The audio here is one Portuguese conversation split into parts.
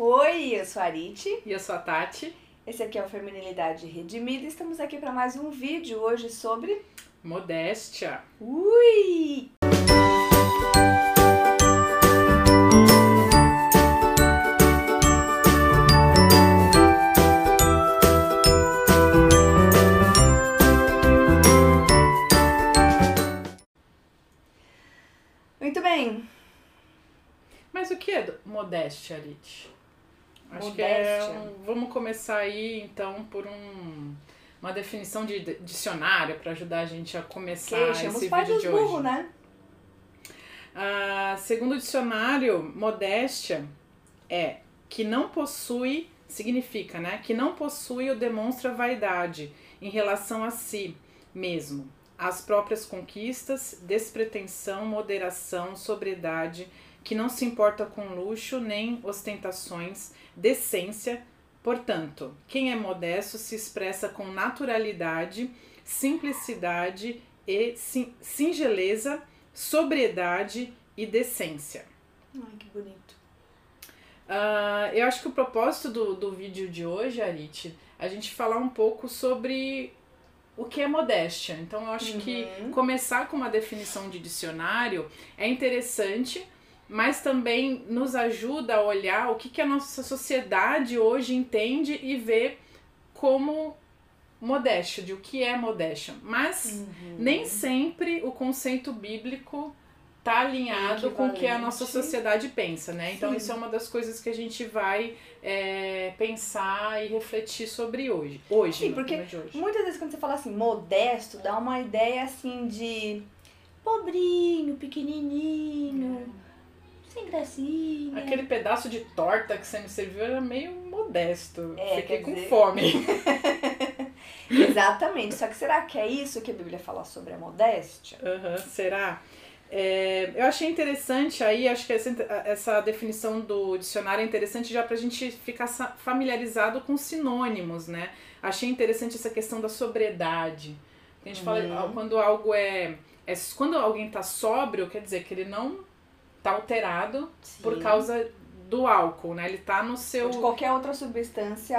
Oi, eu sou a Arite. E eu sou a Tati. Esse aqui é o Feminilidade Redimida. Estamos aqui para mais um vídeo hoje sobre modéstia. Ui! Muito bem. Mas o que é modéstia, Arit? Acho que é um, vamos começar aí então por um uma definição de dicionário para ajudar a gente a começar que, esse vídeo de burro, hoje. né? Ah, segundo o dicionário, modéstia é que não possui, significa, né? Que não possui ou demonstra vaidade em relação a si mesmo, as próprias conquistas, despretensão, moderação, sobriedade, que não se importa com luxo nem ostentações, decência. Portanto, quem é modesto se expressa com naturalidade, simplicidade e singeleza, sobriedade e decência. Ai, que bonito. Uh, eu acho que o propósito do, do vídeo de hoje, Arit, a gente falar um pouco sobre o que é modéstia. Então, eu acho uhum. que começar com uma definição de dicionário é interessante mas também nos ajuda a olhar o que, que a nossa sociedade hoje entende e vê como modéstia, de o que é modéstia. Mas uhum. nem sempre o conceito bíblico tá alinhado com o que a nossa sociedade pensa, né? Então Sim. isso é uma das coisas que a gente vai é, pensar e refletir sobre hoje. Hoje, Sim, porque hoje. muitas vezes quando você fala assim, modesto, dá uma ideia assim de pobrinho, pequenininho. É sem gracinha. Aquele pedaço de torta que você me serviu era meio modesto. É, Fiquei com dizer... fome. Exatamente. Só que será que é isso que a Bíblia fala sobre a modéstia? Uhum, será? É, eu achei interessante aí, acho que essa, essa definição do dicionário é interessante já para a gente ficar familiarizado com sinônimos, né? Achei interessante essa questão da sobriedade. A gente uhum. fala quando algo é, é. Quando alguém está sóbrio, quer dizer que ele não tá alterado Sim. por causa do álcool, né? Ele tá no seu. Ou de qualquer outra substância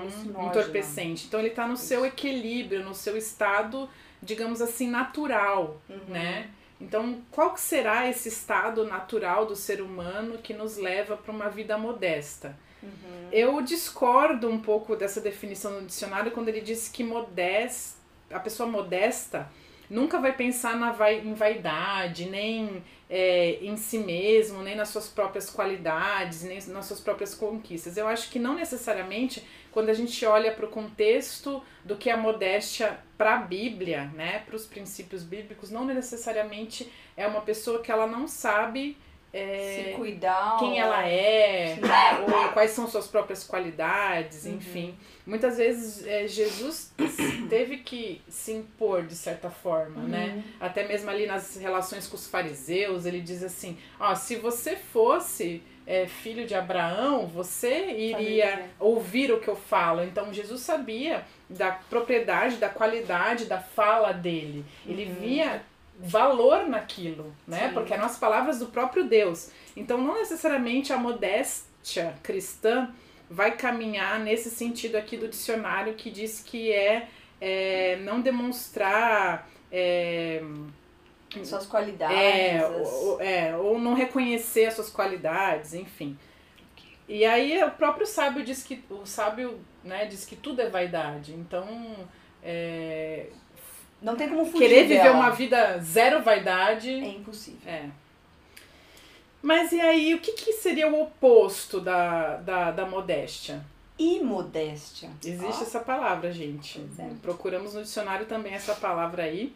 uhum, entorpecente. Então ele tá no Isso. seu equilíbrio, no seu estado, digamos assim, natural, uhum. né? Então, qual que será esse estado natural do ser humano que nos leva para uma vida modesta? Uhum. Eu discordo um pouco dessa definição no dicionário quando ele diz que modesta, a pessoa modesta nunca vai pensar na vai, em vaidade, nem é, em si mesmo, nem nas suas próprias qualidades, nem nas suas próprias conquistas. Eu acho que não necessariamente quando a gente olha para o contexto do que é a modéstia para a Bíblia, né, para os princípios bíblicos, não necessariamente é uma pessoa que ela não sabe é, se cuidar, quem ela é, ou quais são suas próprias qualidades, uhum. enfim. Muitas vezes é, Jesus teve que se impor de certa forma, né? uhum. né? Até mesmo ali nas relações com os fariseus, ele diz assim: ó, se você fosse é, filho de Abraão, você iria Família. ouvir o que eu falo. Então Jesus sabia da propriedade, da qualidade da fala dele. Ele uhum. via valor naquilo, né? Sim. Porque eram as palavras do próprio Deus. Então, não necessariamente a modéstia cristã vai caminhar nesse sentido aqui do dicionário que diz que é, é não demonstrar. É, suas qualidades. É, ou, é, ou não reconhecer as suas qualidades, enfim. E aí o próprio sábio diz que o sábio né, diz que tudo é vaidade. Então é, não tem como fugir Querer viver dela. uma vida zero vaidade. É impossível. É. Mas e aí, o que, que seria o oposto da, da, da modéstia? Imodéstia. Existe essa palavra, gente. É. Procuramos no dicionário também essa palavra aí.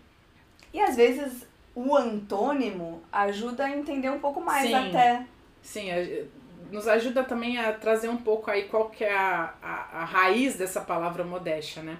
E às vezes o antônimo ajuda a entender um pouco mais Sim. até. Sim, nos ajuda também a trazer um pouco aí qual que é a, a, a raiz dessa palavra modéstia, né?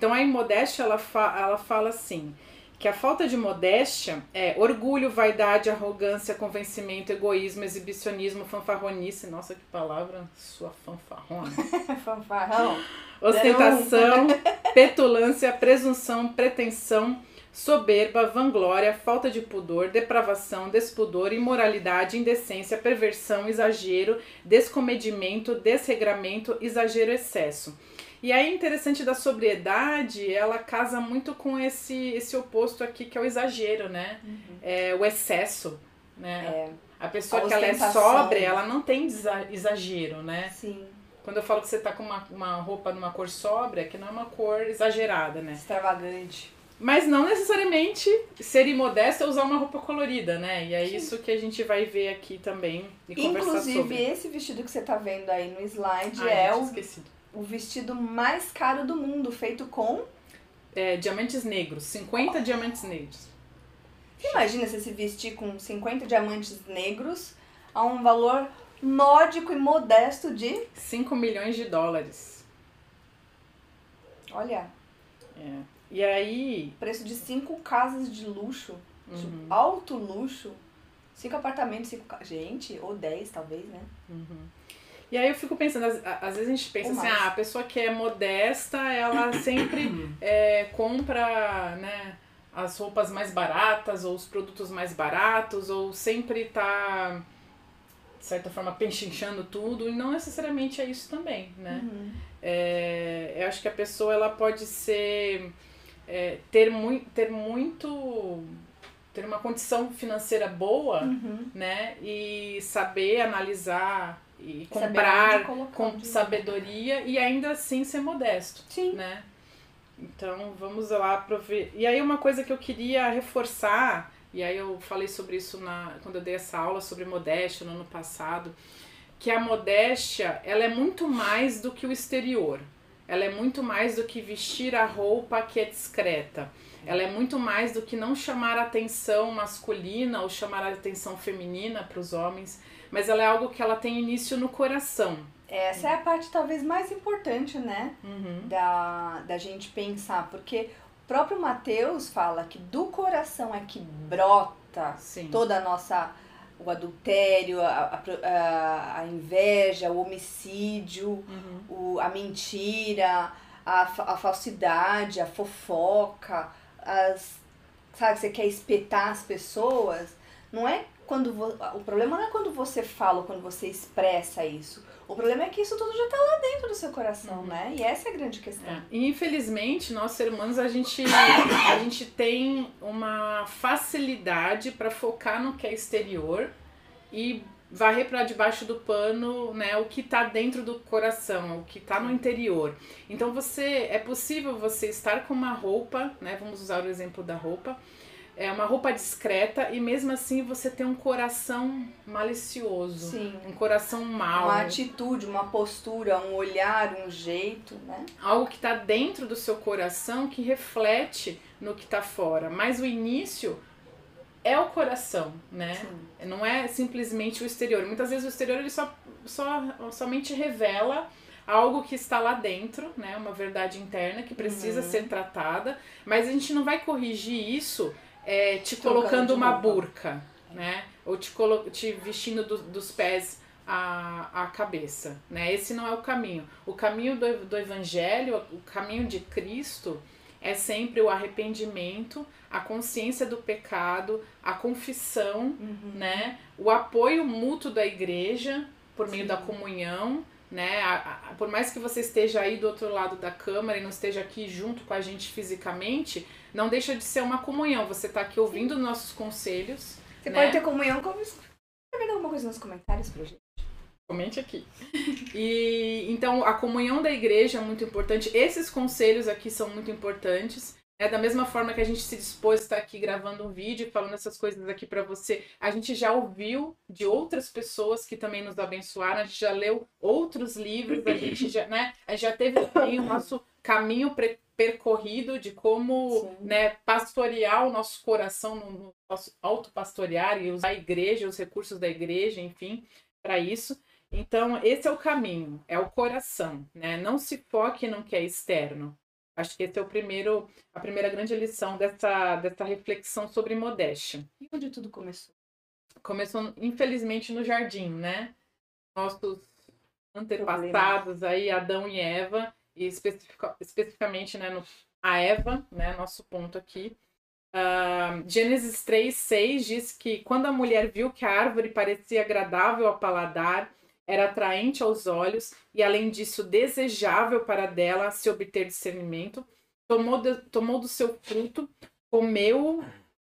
Então a imodéstia ela, fa ela fala assim que a falta de modéstia é orgulho, vaidade, arrogância, convencimento, egoísmo, exibicionismo, fanfarronice. Nossa, que palavra, sua fanfarrona. Fanfarrão. Ostentação, petulância, presunção, pretensão, soberba, vanglória, falta de pudor, depravação, despudor, imoralidade, indecência, perversão, exagero, descomedimento, desregramento, exagero, excesso. E aí, interessante da sobriedade, ela casa muito com esse, esse oposto aqui, que é o exagero, né? Uhum. É, o excesso, né? É. A pessoa a que ela é sóbria, ela não tem exagero, né? Sim. Quando eu falo que você tá com uma, uma roupa numa cor sóbria, que não é uma cor exagerada, né? Extravagante. Mas não necessariamente ser imodesta é usar uma roupa colorida, né? E é Sim. isso que a gente vai ver aqui também e conversar Inclusive, sobre. Inclusive, esse vestido que você tá vendo aí no slide Ai, é o, o vestido mais caro do mundo, feito com... É, diamantes negros, 50 oh. diamantes negros. Imagina você se vestir com 50 diamantes negros a um valor módico e modesto de... 5 milhões de dólares. Olha. É. E aí. Preço de cinco casas de luxo. Uhum. Alto luxo. Cinco apartamentos, cinco casas. Gente, ou dez talvez, né? Uhum. E aí eu fico pensando, às, às vezes a gente pensa assim, ah, a pessoa que é modesta, ela sempre é, compra, né, as roupas mais baratas, ou os produtos mais baratos, ou sempre tá, de certa forma, penchinchando tudo, e não necessariamente é isso também, né? Uhum. É, eu acho que a pessoa, ela pode ser é, ter, muito ter muito ter uma condição financeira boa, uhum. né? E saber analisar e comprar com sabedoria e ainda assim ser modesto, Sim. né? Então vamos lá prover. E aí uma coisa que eu queria reforçar, e aí eu falei sobre isso na quando eu dei essa aula sobre modéstia no ano passado, que a modéstia, ela é muito mais do que o exterior. Ela é muito mais do que vestir a roupa que é discreta. Ela é muito mais do que não chamar a atenção masculina ou chamar a atenção feminina para os homens, mas ela é algo que ela tem início no coração. Essa é a parte talvez mais importante, né? Uhum. Da, da gente pensar, porque o próprio Mateus fala que do coração é que brota Sim. toda a nossa o adultério, a, a, a inveja, o homicídio, uhum. o, a mentira, a, a falsidade, a fofoca, as, sabe, você quer espetar as pessoas. Não é quando vo, o problema não é quando você fala, quando você expressa isso. O problema é que isso tudo já está lá dentro do seu coração, uhum. né? E essa é a grande questão. É. E infelizmente, nós seres humanos, a gente, a gente tem uma facilidade para focar no que é exterior e varrer para debaixo do pano, né, o que está dentro do coração, o que está no interior. Então você é possível você estar com uma roupa, né, vamos usar o exemplo da roupa, é uma roupa discreta e mesmo assim você tem um coração malicioso, Sim. um coração mau. Uma atitude, uma postura, um olhar, um jeito, né? Algo que está dentro do seu coração que reflete no que está fora. Mas o início é o coração, né? Sim. Não é simplesmente o exterior. Muitas vezes o exterior ele só, só somente revela algo que está lá dentro, né? Uma verdade interna que precisa uhum. ser tratada, mas a gente não vai corrigir isso é, te Trocando colocando uma burca, né? Ou te, colo te vestindo do, dos pés à, à cabeça, né? Esse não é o caminho. O caminho do, do evangelho, o caminho de Cristo é sempre o arrependimento, a consciência do pecado, a confissão, uhum. né? O apoio mútuo da igreja por meio Sim. da comunhão, né? A, a, por mais que você esteja aí do outro lado da câmara e não esteja aqui junto com a gente fisicamente, não deixa de ser uma comunhão. Você está aqui ouvindo Sim. nossos conselhos. Você né? pode ter comunhão com. Tá alguma coisa nos comentários pra gente? Comente aqui. E então a comunhão da igreja é muito importante. Esses conselhos aqui são muito importantes. É da mesma forma que a gente se dispôs a estar aqui gravando um vídeo e falando essas coisas aqui para você. A gente já ouviu de outras pessoas que também nos abençoaram, a gente já leu outros livros, a gente já, né, a gente já teve o nosso caminho percorrido de como né, pastorear o nosso coração no, no nosso autopastorear e usar a igreja, os recursos da igreja, enfim, para isso. Então, esse é o caminho, é o coração, né? Não se foque no que é externo. Acho que esse é o primeiro, a primeira grande lição dessa, dessa reflexão sobre modéstia. E onde tudo começou? Começou, infelizmente, no jardim, né? Nossos antepassados aí, Adão e Eva, e especific, especificamente, né, no, a Eva, né, nosso ponto aqui, Uh, Gênesis 3, 6 diz que quando a mulher viu que a árvore parecia agradável ao paladar, era atraente aos olhos e, além disso, desejável para dela se obter discernimento, tomou, de, tomou do seu fruto, comeu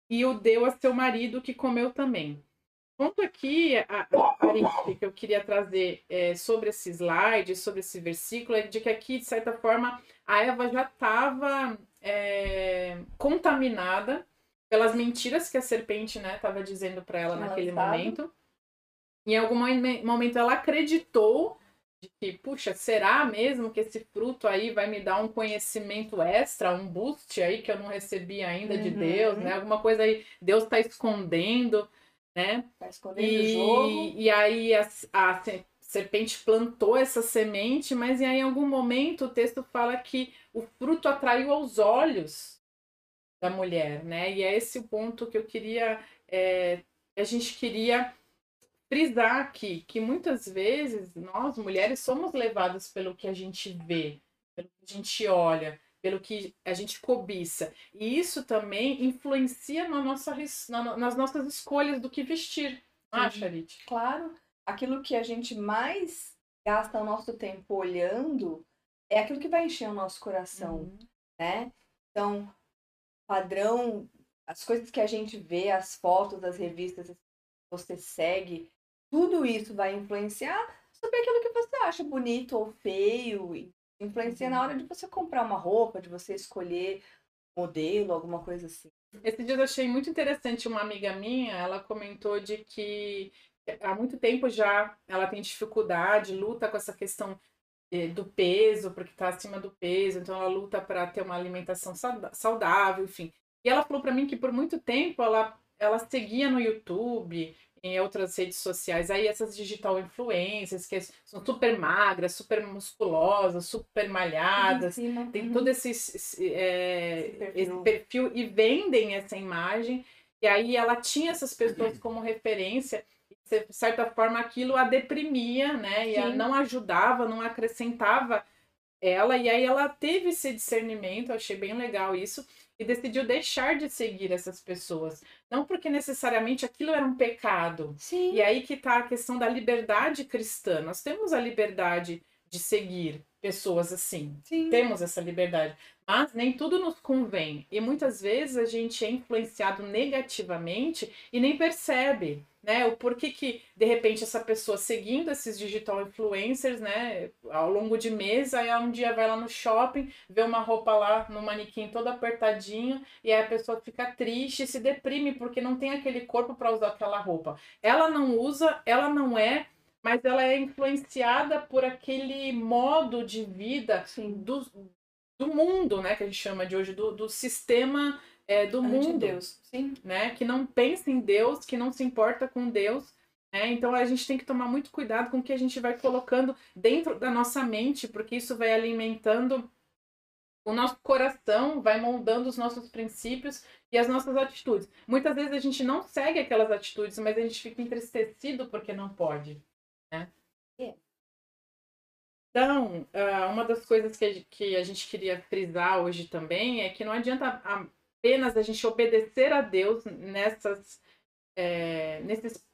e o deu a seu marido, que comeu também. Ponto aqui, a, a que eu queria trazer é, sobre esse slide, sobre esse versículo, é de que aqui, de certa forma, a Eva já estava é, contaminada pelas mentiras que a serpente estava né, dizendo para ela naquele momento. Em algum momento ela acreditou de que, puxa, será mesmo que esse fruto aí vai me dar um conhecimento extra, um boost aí que eu não recebi ainda uhum. de Deus, né? Alguma coisa aí, Deus está escondendo, né? Tá escondendo e, o jogo. E aí a, a serpente plantou essa semente, mas aí, em algum momento o texto fala que o fruto atraiu aos olhos da mulher, né? E é esse o ponto que eu queria, é, a gente queria frisar aqui que muitas vezes nós, mulheres, somos levadas pelo que a gente vê, pelo que a gente olha, pelo que a gente cobiça. E isso também influencia na nossa, na, nas nossas escolhas do que vestir. Não Charit? Claro. Aquilo que a gente mais gasta o nosso tempo olhando é aquilo que vai encher o nosso coração, uhum. né? Então, padrão, as coisas que a gente vê, as fotos das revistas que você segue, tudo isso vai influenciar sobre aquilo que você acha bonito ou feio. Influencia na hora de você comprar uma roupa, de você escolher modelo, alguma coisa assim. Esse dia eu achei muito interessante uma amiga minha, ela comentou de que há muito tempo já ela tem dificuldade, luta com essa questão eh, do peso, porque está acima do peso, então ela luta para ter uma alimentação saudável, enfim. E ela falou para mim que por muito tempo ela, ela seguia no YouTube em outras redes sociais. Aí essas digital influencers que são super magras, super musculosas, super malhadas, tem uhum. todo esse, esse, é, esse, perfil. esse, perfil. e vendem essa imagem. E aí ela tinha essas pessoas como referência. E, de certa forma, aquilo a deprimia, né? E a não ajudava, não acrescentava ela. E aí ela teve esse discernimento, achei bem legal isso e decidiu deixar de seguir essas pessoas. Não porque necessariamente aquilo era um pecado. Sim. E aí que está a questão da liberdade cristã. Nós temos a liberdade de seguir pessoas assim. Sim. Temos essa liberdade. Mas nem tudo nos convém. E muitas vezes a gente é influenciado negativamente e nem percebe né? O porquê que, de repente, essa pessoa seguindo esses digital influencers, né, ao longo de meses, aí um dia vai lá no shopping, vê uma roupa lá no manequim toda apertadinho, e aí a pessoa fica triste e se deprime porque não tem aquele corpo para usar aquela roupa. Ela não usa, ela não é, mas ela é influenciada por aquele modo de vida do, do mundo, né, que a gente chama de hoje, do, do sistema é, do mundo. Deus, sim. Né? Que não pensa em Deus, que não se importa com Deus. Né? Então a gente tem que tomar muito cuidado com o que a gente vai colocando dentro da nossa mente, porque isso vai alimentando o nosso coração, vai moldando os nossos princípios e as nossas atitudes. Muitas vezes a gente não segue aquelas atitudes, mas a gente fica entristecido porque não pode. Né? Então, ah, uma das coisas que a gente queria frisar hoje também é que não adianta apenas a gente obedecer a Deus nessas, é, nesses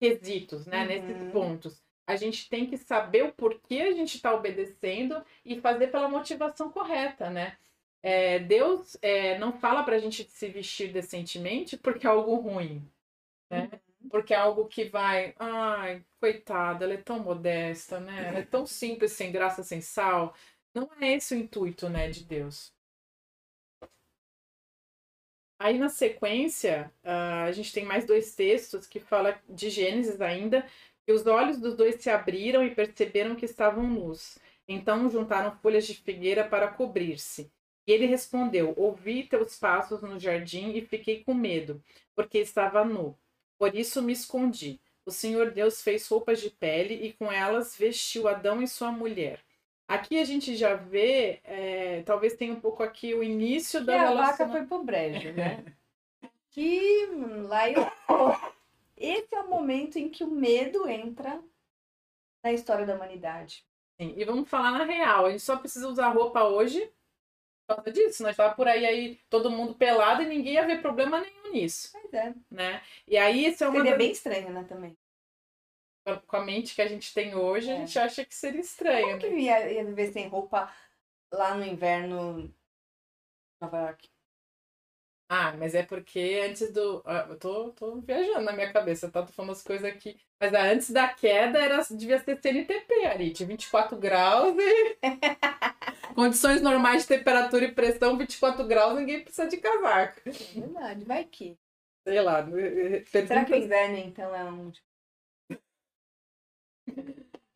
quesitos, né? Uhum. Nesses pontos. A gente tem que saber o porquê a gente está obedecendo e fazer pela motivação correta, né? É, Deus é, não fala para a gente se vestir decentemente porque é algo ruim, né? Uhum. Porque é algo que vai, ai, coitada, ela é tão modesta, né? Ela é tão simples, sem graça, sem sal. Não é esse o intuito, né, de Deus. Aí na sequência, uh, a gente tem mais dois textos que fala de Gênesis ainda, que os olhos dos dois se abriram e perceberam que estavam nus. Então juntaram folhas de figueira para cobrir-se. E ele respondeu: Ouvi teus passos no jardim e fiquei com medo, porque estava nu. Por isso me escondi. O Senhor Deus fez roupas de pele e com elas vestiu Adão e sua mulher. Aqui a gente já vê, é, talvez tenha um pouco aqui o início da e a vaca foi pro brejo, né? que lá eu... Esse é o momento em que o medo entra na história da humanidade. Sim, e vamos falar na real. A gente só precisa usar roupa hoje causa disso. Nós tava por aí, aí todo mundo pelado e ninguém ia ver problema nenhum nisso. Pois é. Né? E aí isso é uma. Seria bem estranho, né, também. Com a mente que a gente tem hoje, é. a gente acha que seria estranho. Como que né? ia, ia viver sem roupa lá no inverno Nova York? Ah, mas é porque antes do. Ah, eu tô, tô viajando na minha cabeça, tá? Tô falando as coisas aqui. Mas antes da queda era, devia ser CNTP, Arit. 24 graus e. Condições normais de temperatura e pressão, 24 graus, ninguém precisa de casaco. É verdade, vai que. Sei lá. Pergunta... Será que o inverno, então, é um.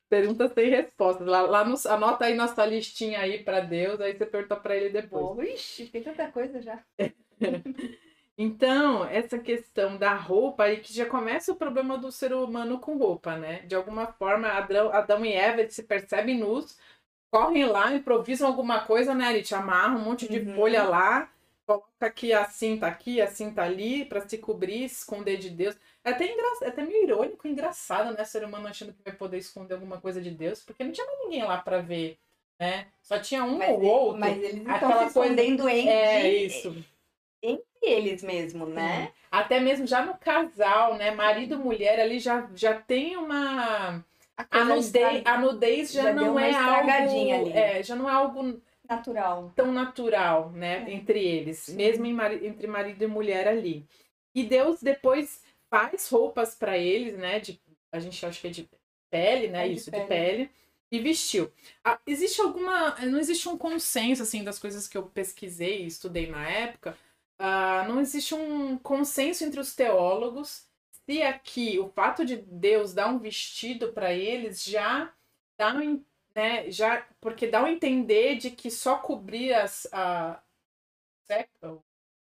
Pergunta sem respostas. Lá, lá no, anota aí nossa listinha aí para Deus, aí você pergunta para ele depois. Ixi, tem tanta coisa já. Então, essa questão da roupa aí que já começa o problema do ser humano com roupa, né? De alguma forma, Adão, Adão e Eva se percebem nus, correm lá, improvisam alguma coisa, né? Eles amarram um monte de uhum. folha lá, coloca aqui a cinta aqui, a cinta ali, para se cobrir, se esconder de Deus. É até, engra... é até meio irônico, engraçado, né? Ser humano achando que vai poder esconder alguma coisa de Deus, porque não tinha ninguém lá para ver, né? Só tinha um mas ou outro. Mas eles estão se escondendo coisa... entre... É, isso entre eles mesmo, né? Até mesmo já no casal, né? Marido e mulher ali já, já tem uma. A, a nudez, a nudez já, já não é algo. Ali. É, já não é algo natural. Tão natural, né? É. Entre eles. Sim. Mesmo em, entre marido e mulher ali. E Deus depois faz roupas para eles, né? De, a gente acha que é de pele, né? É de Isso, pele. de pele. E vestiu. Ah, existe alguma. Não existe um consenso, assim, das coisas que eu pesquisei e estudei na época Uh, não existe um consenso entre os teólogos se aqui o fato de Deus dar um vestido para eles já dá um, né, já porque dá um entender de que só cobrir as a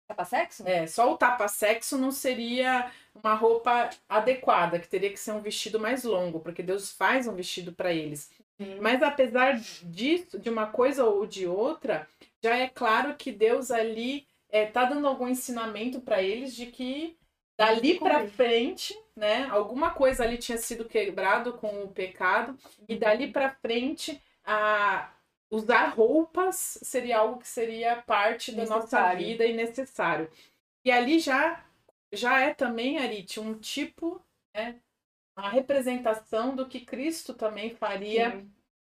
tapa-sexo? É, só o tapa-sexo não seria uma roupa adequada, que teria que ser um vestido mais longo, porque Deus faz um vestido para eles. Mas apesar disso, de uma coisa ou de outra, já é claro que Deus ali é, tá dando algum ensinamento para eles de que dali para frente, né, alguma coisa ali tinha sido quebrado com o pecado e uhum. dali para frente a usar roupas seria algo que seria parte necessário. da nossa vida e necessário. E ali já já é também, Arit, um tipo, né, uma representação do que Cristo também faria Sim.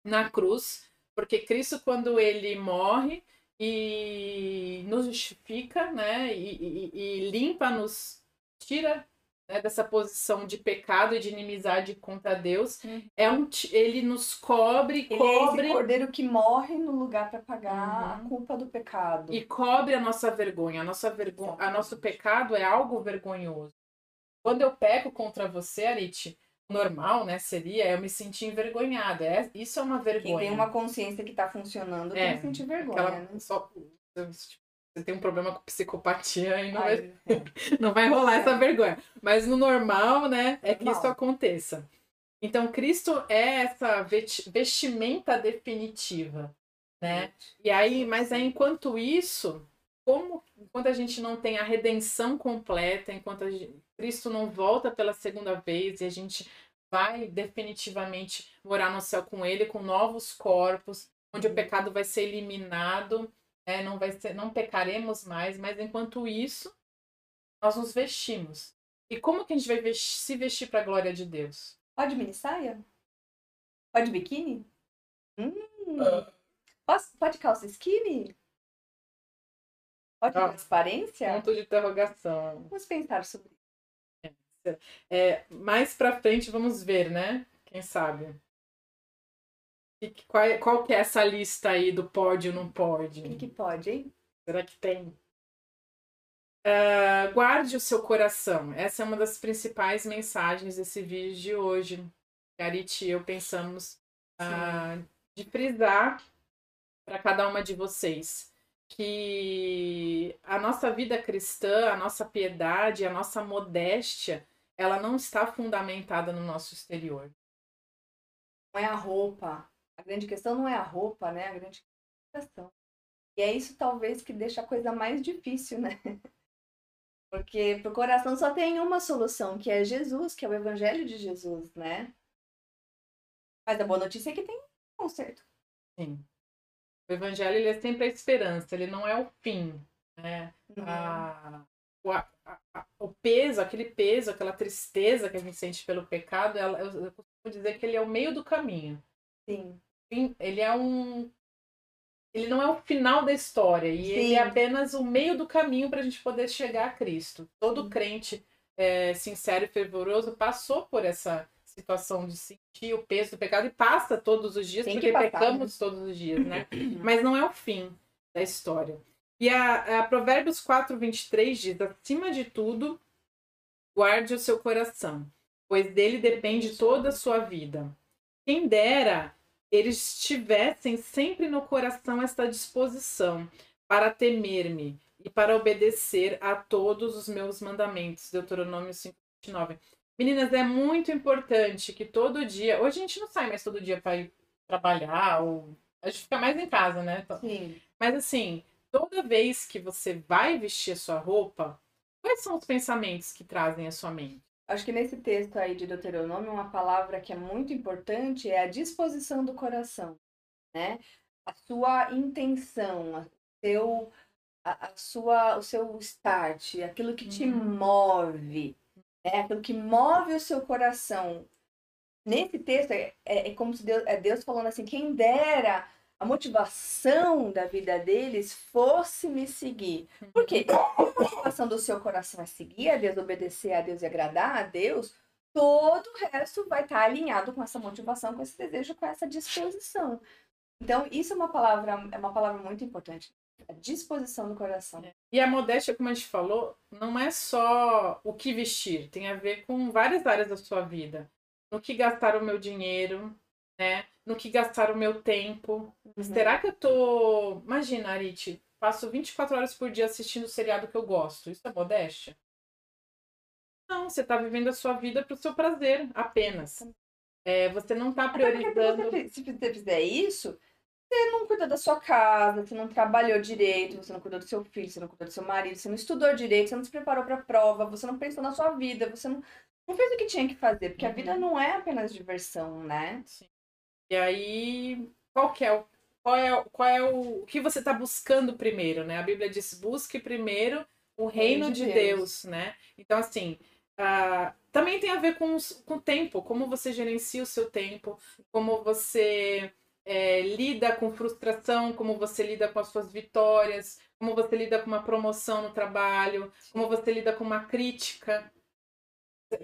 na cruz, porque Cristo quando ele morre, e nos justifica, né? E, e, e limpa-nos, tira né, dessa posição de pecado e de inimizade contra Deus. Uhum. É um, ele nos cobre, ele cobre. É esse cordeiro que morre no lugar para pagar uhum. a culpa do pecado. E cobre a nossa vergonha. A nossa vergonha, a nosso pecado é algo vergonhoso. Quando eu peco contra você, Arit, normal, né, seria eu me sentir envergonhada. É, isso é uma vergonha. Quem tem uma consciência que está funcionando é, tem que sentir vergonha. Aquela, né? só, você tem um problema com psicopatia e não, Ai, vai, é. não vai rolar é. essa vergonha. Mas no normal, né, é que isso aconteça. Então, Cristo é essa vestimenta definitiva, né? E aí, mas aí, enquanto isso, como enquanto a gente não tem a redenção completa, enquanto gente, Cristo não volta pela segunda vez e a gente vai definitivamente morar no céu com Ele, com novos corpos, onde o uhum. pecado vai ser eliminado, né? não vai ser, não pecaremos mais, mas enquanto isso, nós nos vestimos. E como que a gente vai vestir, se vestir para a glória de Deus? Pode mini saia? Pode biquíni? Hum. Uh. pode calça skinny? Pode ah, transparência? Ponto de interrogação. Vamos pensar sobre isso. É, mais pra frente vamos ver, né? Quem sabe? E qual, qual que é essa lista aí do pode ou não pode? O que, pode, hein? Será que tem? Uh, guarde o seu coração. Essa é uma das principais mensagens desse vídeo de hoje. Garit e eu pensamos uh, de frisar para cada uma de vocês que a nossa vida cristã, a nossa piedade, a nossa modéstia, ela não está fundamentada no nosso exterior. Não é a roupa. A grande questão não é a roupa, né? A grande questão. E é isso talvez que deixa a coisa mais difícil, né? Porque pro coração só tem uma solução, que é Jesus, que é o evangelho de Jesus, né? Mas a boa notícia é que tem conserto. Sim. O evangelho ele é sempre a esperança, ele não é o fim. Né? Uhum. A, o, a, a, o peso, aquele peso, aquela tristeza que a gente sente pelo pecado, ela, eu, eu costumo dizer que ele é o meio do caminho. Sim. Ele é um. Ele não é o final da história, e Sim. ele é apenas o meio do caminho para a gente poder chegar a Cristo. Todo Sim. crente é, sincero e fervoroso passou por essa situação de sentir o peso do pecado e passa todos os dias, Tem porque passar, pecamos né? todos os dias, né? Mas não é o fim da história. E a, a Provérbios 4, 23 diz: acima de tudo, guarde o seu coração, pois dele depende toda a sua vida. Quem dera eles tivessem sempre no coração esta disposição para temer-me e para obedecer a todos os meus mandamentos. Deuteronômio 5, 29. Meninas, é muito importante que todo dia. Hoje a gente não sai mais todo dia para ir trabalhar, ou a gente fica mais em casa, né? Sim. Mas assim, toda vez que você vai vestir a sua roupa, quais são os pensamentos que trazem à sua mente? Acho que nesse texto aí de Deuteronômio, uma palavra que é muito importante é a disposição do coração, né? A sua intenção, o seu, a, a sua, o seu start, aquilo que te uhum. move, é aquilo que move o seu coração. Nesse texto, é, é, é como se Deus, é Deus falando assim: quem dera a motivação da vida deles fosse me seguir. Por quê? A motivação do seu coração é seguir a Deus, obedecer a Deus e agradar a Deus, todo o resto vai estar alinhado com essa motivação, com esse desejo, com essa disposição. Então, isso é uma palavra, é uma palavra muito importante. A disposição do coração. É. E a modéstia, como a gente falou, não é só o que vestir, tem a ver com várias áreas da sua vida. No que gastar o meu dinheiro, né? No que gastar o meu tempo. Uhum. Será que eu tô. Imagina, Arit, passo 24 horas por dia assistindo o seriado que eu gosto. Isso é modéstia? Não, você está vivendo a sua vida para o seu prazer apenas. É, você não está priorizando. Você, se você fizer isso, você não cuida da sua casa, você não trabalhou direito, você não cuidou do seu filho, você não cuidou do seu marido, você não estudou direito, você não se preparou para a prova, você não pensou na sua vida, você não, não fez o que tinha que fazer, porque uhum. a vida não é apenas diversão, né? Sim. E aí, qual que é o qual é, qual é o, o que você está buscando primeiro, né? A Bíblia diz: busque primeiro o reino, de, de Deus. Deus. né? Então, assim, uh, também tem a ver com, os, com o tempo, como você gerencia o seu tempo, como você é, lida com frustração, como você lida com as suas vitórias, como você lida com uma promoção no trabalho, como você lida com uma crítica.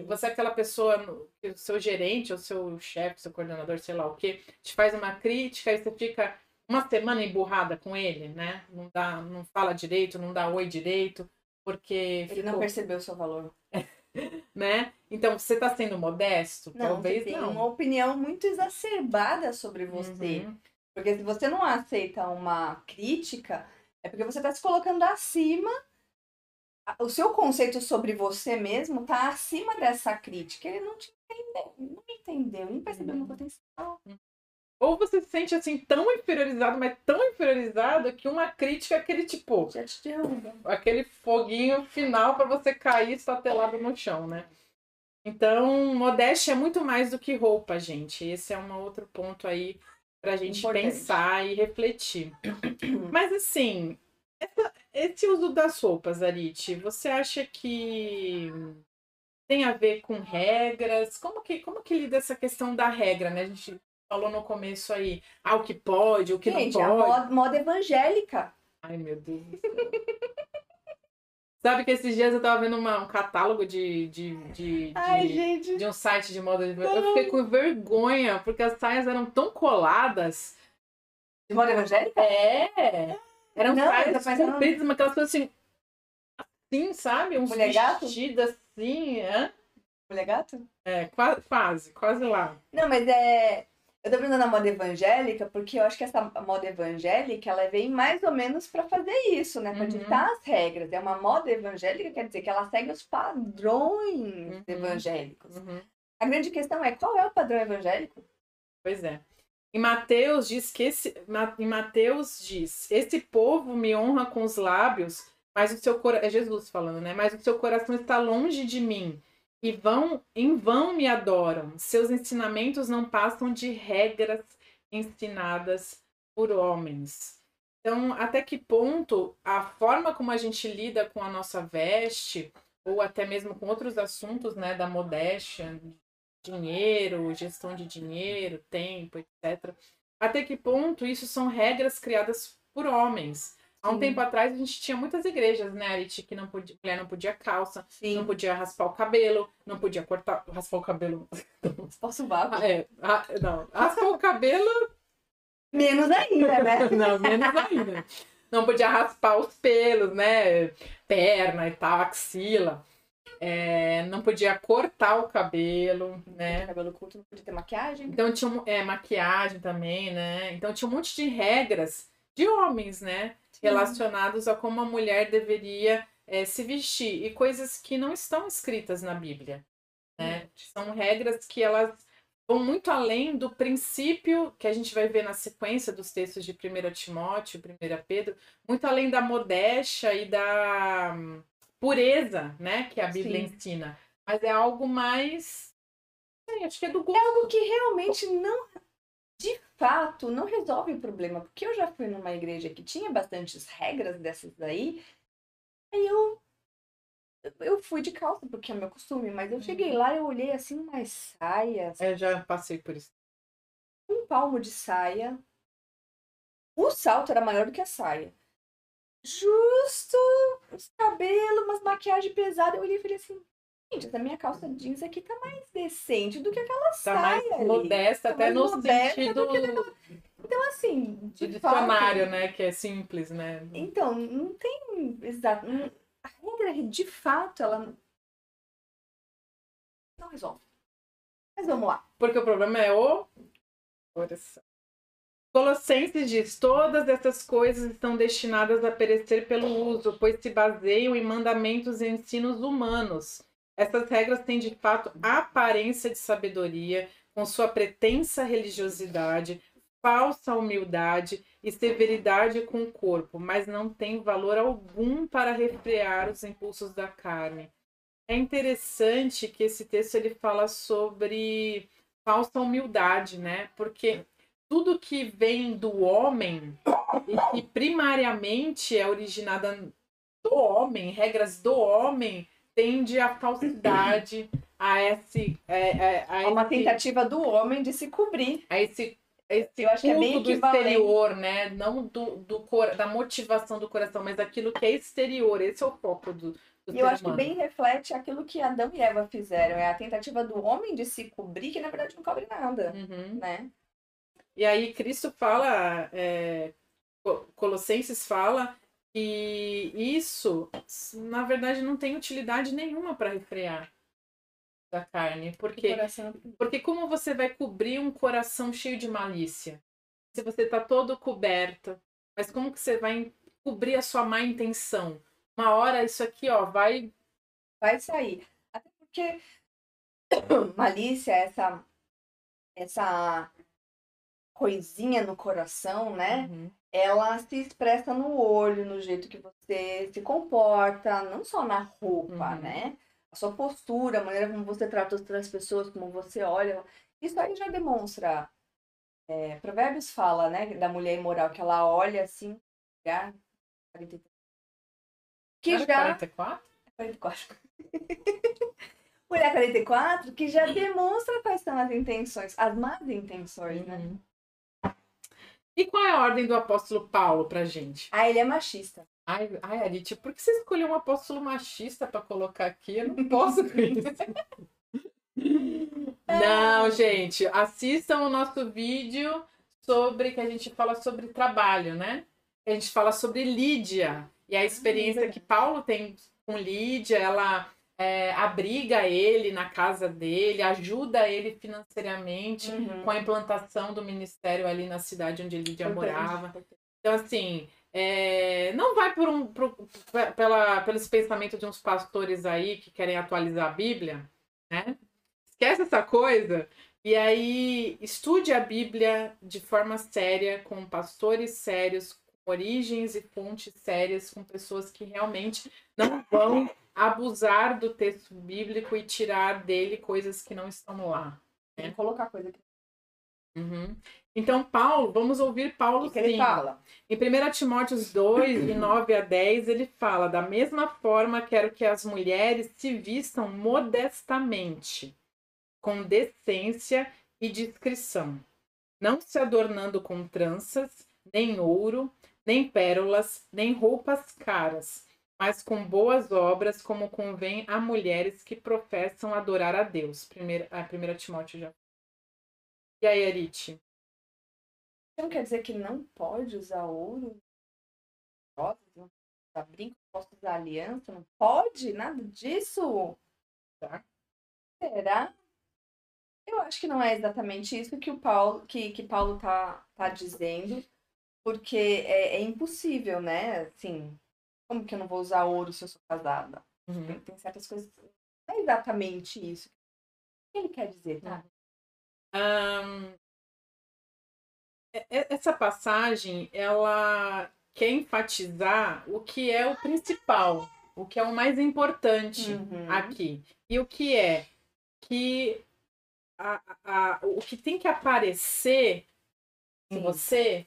Você é aquela pessoa, o seu gerente, o seu chefe, seu coordenador, sei lá o que, te faz uma crítica e você fica uma semana emburrada com ele, né? Não dá, não fala direito, não dá oi direito, porque ele ficou... não percebeu o seu valor. né? Então, você está sendo modesto? Não, Talvez você tem não. uma opinião muito exacerbada sobre você. Uhum. Porque se você não aceita uma crítica, é porque você está se colocando acima. O seu conceito sobre você mesmo está acima dessa crítica. Ele não te entendeu, não entendeu, não percebeu uhum. meu potencial. Uhum. Ou você se sente assim tão inferiorizado, mas tão inferiorizado que uma crítica é aquele tipo. Já te derruba. Aquele foguinho final para você cair estatelado no chão, né? Então, modéstia é muito mais do que roupa, gente. Esse é um outro ponto aí pra gente Importante. pensar e refletir. Mas assim, essa, esse uso das roupas, Arit, você acha que tem a ver com regras? Como que, como que lida essa questão da regra, né? A gente falou no começo aí, ah, o que pode, o que Gente, não pode. A moda, moda evangélica. Ai, meu Deus. Sabe que esses dias eu tava vendo uma, um catálogo de, de, de, Ai, de, gente. de um site de moda. Eu fiquei com vergonha, porque as saias eram tão coladas. De moda evangélica? É. Eram não, saias compridas, mas aquelas coisas assim. Assim, sabe? Uns Mulher vestidos assim. Hã? Mulher gato? É, quase, quase, quase lá. Não, mas é. Eu tô pensando na moda evangélica porque eu acho que essa moda evangélica ela vem mais ou menos para fazer isso, né? Para uhum. ditar as regras. É uma moda evangélica, quer dizer que ela segue os padrões uhum. evangélicos. Uhum. A grande questão é qual é o padrão evangélico? Pois é. Em Mateus diz que esse, em Mateus diz: "Esse povo me honra com os lábios, mas o seu coração é Jesus falando, né? Mas o seu coração está longe de mim." e vão em vão me adoram. Seus ensinamentos não passam de regras ensinadas por homens. Então, até que ponto a forma como a gente lida com a nossa veste, ou até mesmo com outros assuntos, né, da modéstia, dinheiro, gestão de dinheiro, tempo, etc. Até que ponto isso são regras criadas por homens? Há um Sim. tempo atrás a gente tinha muitas igrejas, né, Arit, que não podia, mulher não podia calça, Sim. não podia raspar o cabelo, não podia cortar, raspar o cabelo. Posso vago? É, não, raspar o cabelo Menos ainda, né? Não, menos ainda. Não podia raspar os pelos, né? Perna e tal, axila. É, não podia cortar o cabelo, né? Cabelo curto, não podia ter maquiagem. Então tinha é, maquiagem também, né? Então tinha um monte de regras de homens, né? Sim. Relacionados a como a mulher deveria é, se vestir. E coisas que não estão escritas na Bíblia. Né? São regras que elas vão muito além do princípio que a gente vai ver na sequência dos textos de 1 Timóteo, 1 Pedro, muito além da modéstia e da pureza, né, que a Bíblia Sim. ensina. Mas é algo mais. acho que é do gosto. É algo que realmente não. De fato, não resolve o problema. Porque eu já fui numa igreja que tinha bastantes regras dessas daí. Aí eu eu fui de calça, porque é meu costume, mas eu cheguei uhum. lá e eu olhei assim umas saias. Eu já passei por isso. Um palmo de saia. O salto era maior do que a saia. Justo! Os cabelos, umas maquiagem pesada. Eu olhei e falei assim, gente, essa minha calça jeans aqui tá mais decente do que aquela tá saia. Mais ali. modesta, tá até mais no modesta sentido. Então, assim, de dicionário, né? Que é simples, né? Então, não tem. Exato a regra, de fato, ela não resolve. Mas vamos lá. Porque o problema é o coração. Colossenses diz: todas essas coisas estão destinadas a perecer pelo uso, pois se baseiam em mandamentos e ensinos humanos. Essas regras têm de fato aparência de sabedoria, com sua pretensa religiosidade, falsa humildade e severidade com o corpo, mas não tem valor algum para refrear os impulsos da carne. É interessante que esse texto ele fala sobre falsa humildade, né? Porque tudo que vem do homem e que primariamente é originada do homem, regras do homem, tende à falsidade, a esse, é, é, a, a, a uma tentativa do homem de se cobrir, a esse esse eu acho que é bem do exterior, né? Não do, do da motivação do coração, mas daquilo que é exterior. Esse é o foco do, do e eu acho humano. que bem reflete aquilo que Adão e Eva fizeram. É a tentativa do homem de se cobrir, que na verdade não cobre nada, uhum. né? E aí Cristo fala, é, Colossenses fala que isso, na verdade, não tem utilidade nenhuma para refrear da carne. Porque, porque como você vai cobrir um coração cheio de malícia? Se você está todo coberto, mas como que você vai cobrir a sua má intenção? Uma hora isso aqui, ó, vai vai sair. Até porque malícia, essa essa coisinha no coração, né? Uhum. Ela se expressa no olho, no jeito que você se comporta, não só na roupa, uhum. né? a sua postura, a maneira como você trata outras pessoas, como você olha. Isso aí já demonstra. É, Provérbios fala, né, da mulher imoral, que ela olha assim, já. 43. Que já. 44? 44. mulher 44, que já demonstra quais são as intenções, as más intenções, né? uhum. né? E qual é a ordem do apóstolo Paulo pra gente? Ah, ele é machista. Ai, ai Arit, por que você escolheu um apóstolo machista para colocar aqui? Eu não posso com isso. não, gente, assistam o nosso vídeo sobre que a gente fala sobre trabalho, né? A gente fala sobre Lídia e a experiência que Paulo tem com Lídia, ela é, abriga ele na casa dele, ajuda ele financeiramente uhum. com a implantação do ministério ali na cidade onde Lídia morava. Então, assim, é, não vai por um, por, pela, pelos pensamentos de uns pastores aí que querem atualizar a Bíblia, né? Esquece essa coisa. E aí, estude a Bíblia de forma séria, com pastores sérios, com origens e fontes sérias, com pessoas que realmente não vão abusar do texto bíblico e tirar dele coisas que não estão lá. Né? colocar coisa aqui. Uhum. Então, Paulo, vamos ouvir Paulo que ele fala? Em 1 Timóteo 2, de 9 a 10, ele fala: Da mesma forma, quero que as mulheres se vistam modestamente, com decência e discrição, não se adornando com tranças, nem ouro, nem pérolas, nem roupas caras, mas com boas obras, como convém a mulheres que professam adorar a Deus. Primeira, a 1 Timóteo já. E aí, Arite? Não quer dizer que não pode usar ouro? Não pode usar brinco, não posso usar aliança? Não pode? Nada disso? Tá. Será? Eu acho que não é exatamente isso que o Paulo, que, que Paulo tá, tá dizendo, porque é, é impossível, né? Assim, como que eu não vou usar ouro se eu sou casada? Uhum. Tem, tem, certas coisas. Não é exatamente isso. O que ele quer dizer, tá? Um, essa passagem, ela quer enfatizar o que é o principal, o que é o mais importante uhum. aqui. E o que é que a, a, o que tem que aparecer Sim. em você,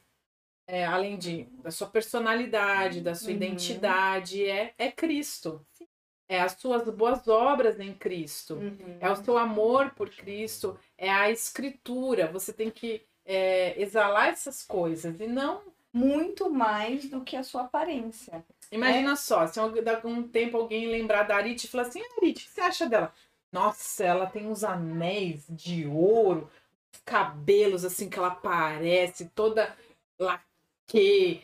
é, além de, da sua personalidade, da sua uhum. identidade, é, é Cristo. Sim. É as suas boas obras em Cristo. Uhum. É o seu amor por Cristo. É a escritura. Você tem que é, exalar essas coisas e não muito mais do que a sua aparência. Imagina é. só, se daqui um tempo alguém lembrar da Arit e falar assim, Arit, o que você acha dela? Nossa, ela tem uns anéis de ouro, cabelos assim que ela parece, toda laque.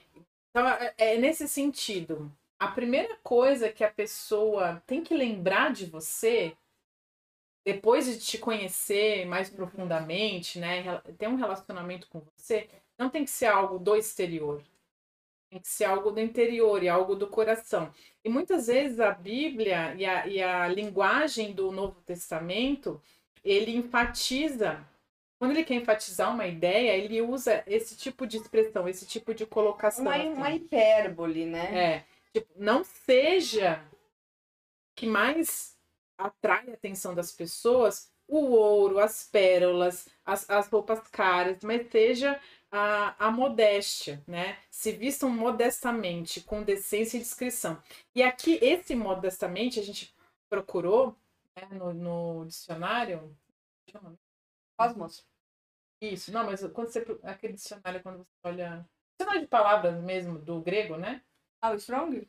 Então, é, é nesse sentido. A primeira coisa que a pessoa tem que lembrar de você depois de te conhecer mais profundamente, né, ter um relacionamento com você, não tem que ser algo do exterior. Tem que ser algo do interior e algo do coração. E muitas vezes a Bíblia e a, e a linguagem do Novo Testamento, ele enfatiza, quando ele quer enfatizar uma ideia, ele usa esse tipo de expressão, esse tipo de colocação. Uma, assim. uma hipérbole, né? É. Tipo, não seja que mais atrai a atenção das pessoas o ouro, as pérolas, as, as roupas caras, mas seja a, a modéstia, né? Se vistam modestamente, com decência e discrição. E aqui, esse modestamente, a gente procurou né, no, no dicionário. Cosmos. Isso, não, mas quando você. Aquele dicionário, quando você olha. Dicionário de palavras mesmo, do grego, né? Ah, o Strong?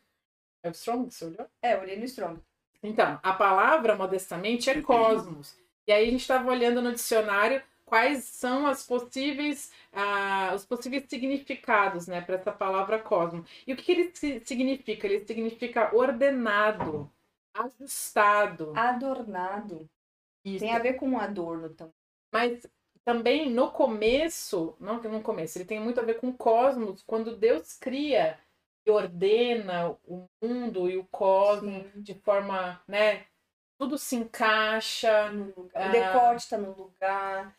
É o Strong que você olhou? É, eu olhei no Strong. Então, a palavra modestamente é cosmos. E aí a gente estava olhando no dicionário quais são as possíveis, uh, os possíveis significados né, para essa palavra cosmos. E o que, que ele significa? Ele significa ordenado, ajustado. Adornado. Isso. Tem a ver com um adorno também. Mas também no começo, não no começo, ele tem muito a ver com cosmos, quando Deus cria e ordena o mundo e o cosmos Sim. de forma, né? Tudo se encaixa. O ah, decote está no lugar,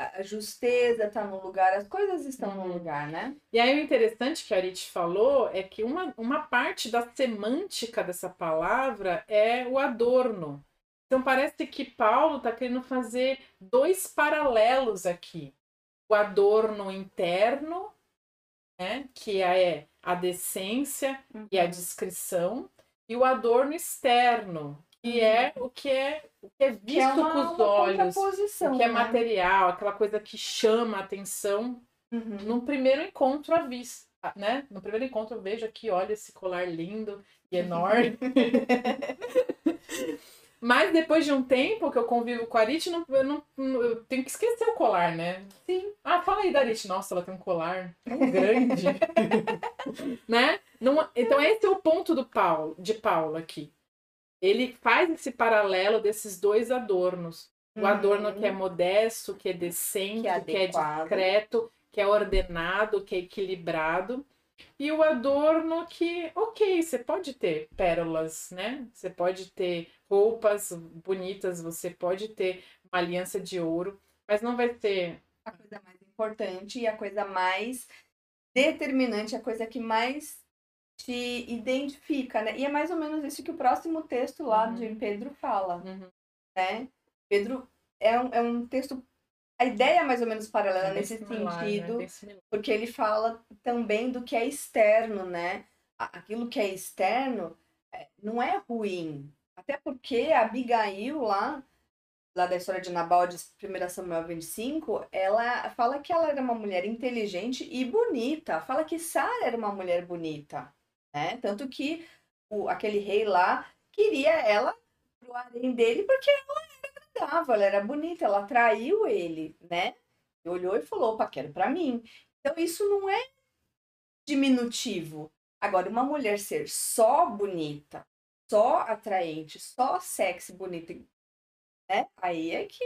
a justeza está no lugar, as coisas estão no uhum. lugar, né? E aí o interessante que a Arit falou é que uma, uma parte da semântica dessa palavra é o adorno. Então parece que Paulo está querendo fazer dois paralelos aqui. O adorno interno, né, que é a decência uhum. e a uhum. discrição, e o adorno externo, que é uhum. o que é, o que é visto que é uma, com os olhos, o que é né? material, aquela coisa que chama a atenção uhum. num primeiro encontro à vista. Né? No primeiro encontro eu vejo aqui, olha esse colar lindo e enorme. Mas depois de um tempo que eu convivo com a Arit, não, eu, não, eu tenho que esquecer o colar, né? Sim. Ah, fala aí da Arit. Nossa, ela tem um colar tão grande. né? Não, então esse é o ponto do Paulo, de Paulo aqui. Ele faz esse paralelo desses dois adornos. O adorno que é uhum. modesto, que é decente, que é, que é discreto, que é ordenado, que é equilibrado. E o adorno que, ok, você pode ter pérolas, né? Você pode ter roupas bonitas, você pode ter uma aliança de ouro, mas não vai ser a coisa mais importante e a coisa mais determinante, a coisa que mais te identifica, né? E é mais ou menos isso que o próximo texto lá uhum. de Pedro fala, uhum. né? Pedro é um, é um texto a ideia é mais ou menos paralela é nesse similar, né? sentido, né? porque ele fala também do que é externo, né? Aquilo que é externo é, não é ruim. Até porque a Abigail lá, lá da história de Nabal de 1 Samuel 25, ela fala que ela era uma mulher inteligente e bonita. Fala que Sara era uma mulher bonita. Né? Tanto que o, aquele rei lá queria ela pro harém dele porque ela era agradável, ela era bonita, ela atraiu ele, né? Olhou e falou, opa, quero pra mim. Então isso não é diminutivo. Agora, uma mulher ser só bonita, só atraente, só sexy, bonita, né? Aí é que.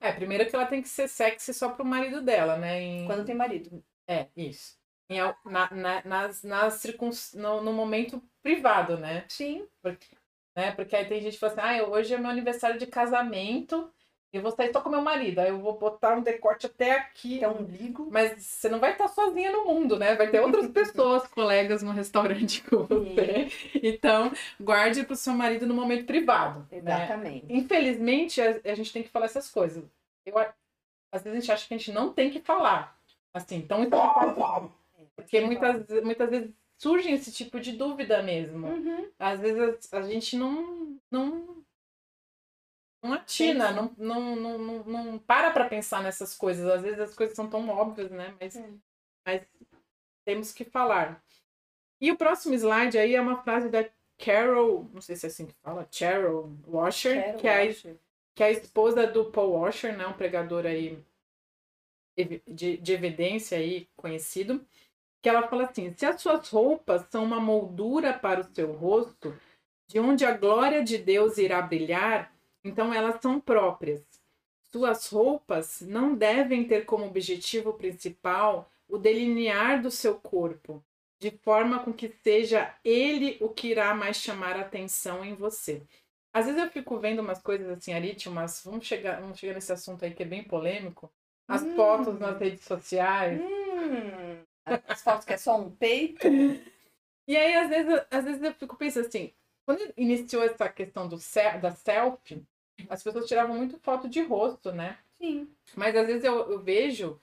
É, primeiro que ela tem que ser sexy só pro marido dela, né? Em... Quando tem marido. É, isso. Em, na, na, nas, nas circuns... no, no momento privado, né? Sim. Porque, né? Porque aí tem gente que fala assim, ah, hoje é meu aniversário de casamento eu vou sair só com meu marido, aí eu vou botar um decote até aqui. É um umbigo. Mas você não vai estar sozinha no mundo, né? Vai ter outras pessoas, colegas no restaurante com você. Então, guarde para o seu marido no momento privado. Né? Exatamente. Né? Infelizmente, a, a, gente tem que falar essas coisas. Eu, às vezes a gente acha que a gente não tem que falar. Assim, então é Porque muitas, muitas vezes surge esse tipo de dúvida mesmo. Uhum. Às vezes a, a gente não, não não atina, não, não, não, não, não para para pensar nessas coisas. Às vezes as coisas são tão óbvias, né? Mas, é. mas temos que falar. E o próximo slide aí é uma frase da Carol, não sei se é assim que fala, Carol Washer, Carol que, é a, que é a esposa do Paul Washer, né? Um pregador aí de, de evidência aí conhecido. Que ela fala assim: se as suas roupas são uma moldura para o seu rosto, de onde a glória de Deus irá brilhar, então, elas são próprias. Suas roupas não devem ter como objetivo principal o delinear do seu corpo, de forma com que seja ele o que irá mais chamar a atenção em você. Às vezes eu fico vendo umas coisas assim, Arit, mas vamos chegar, vamos chegar nesse assunto aí que é bem polêmico. As hum. fotos nas redes sociais. Hum. As fotos que é só um peito. E aí, às vezes, às vezes eu fico pensando assim, quando iniciou essa questão do da selfie, as pessoas tiravam muito foto de rosto, né? Sim. Mas às vezes eu, eu vejo,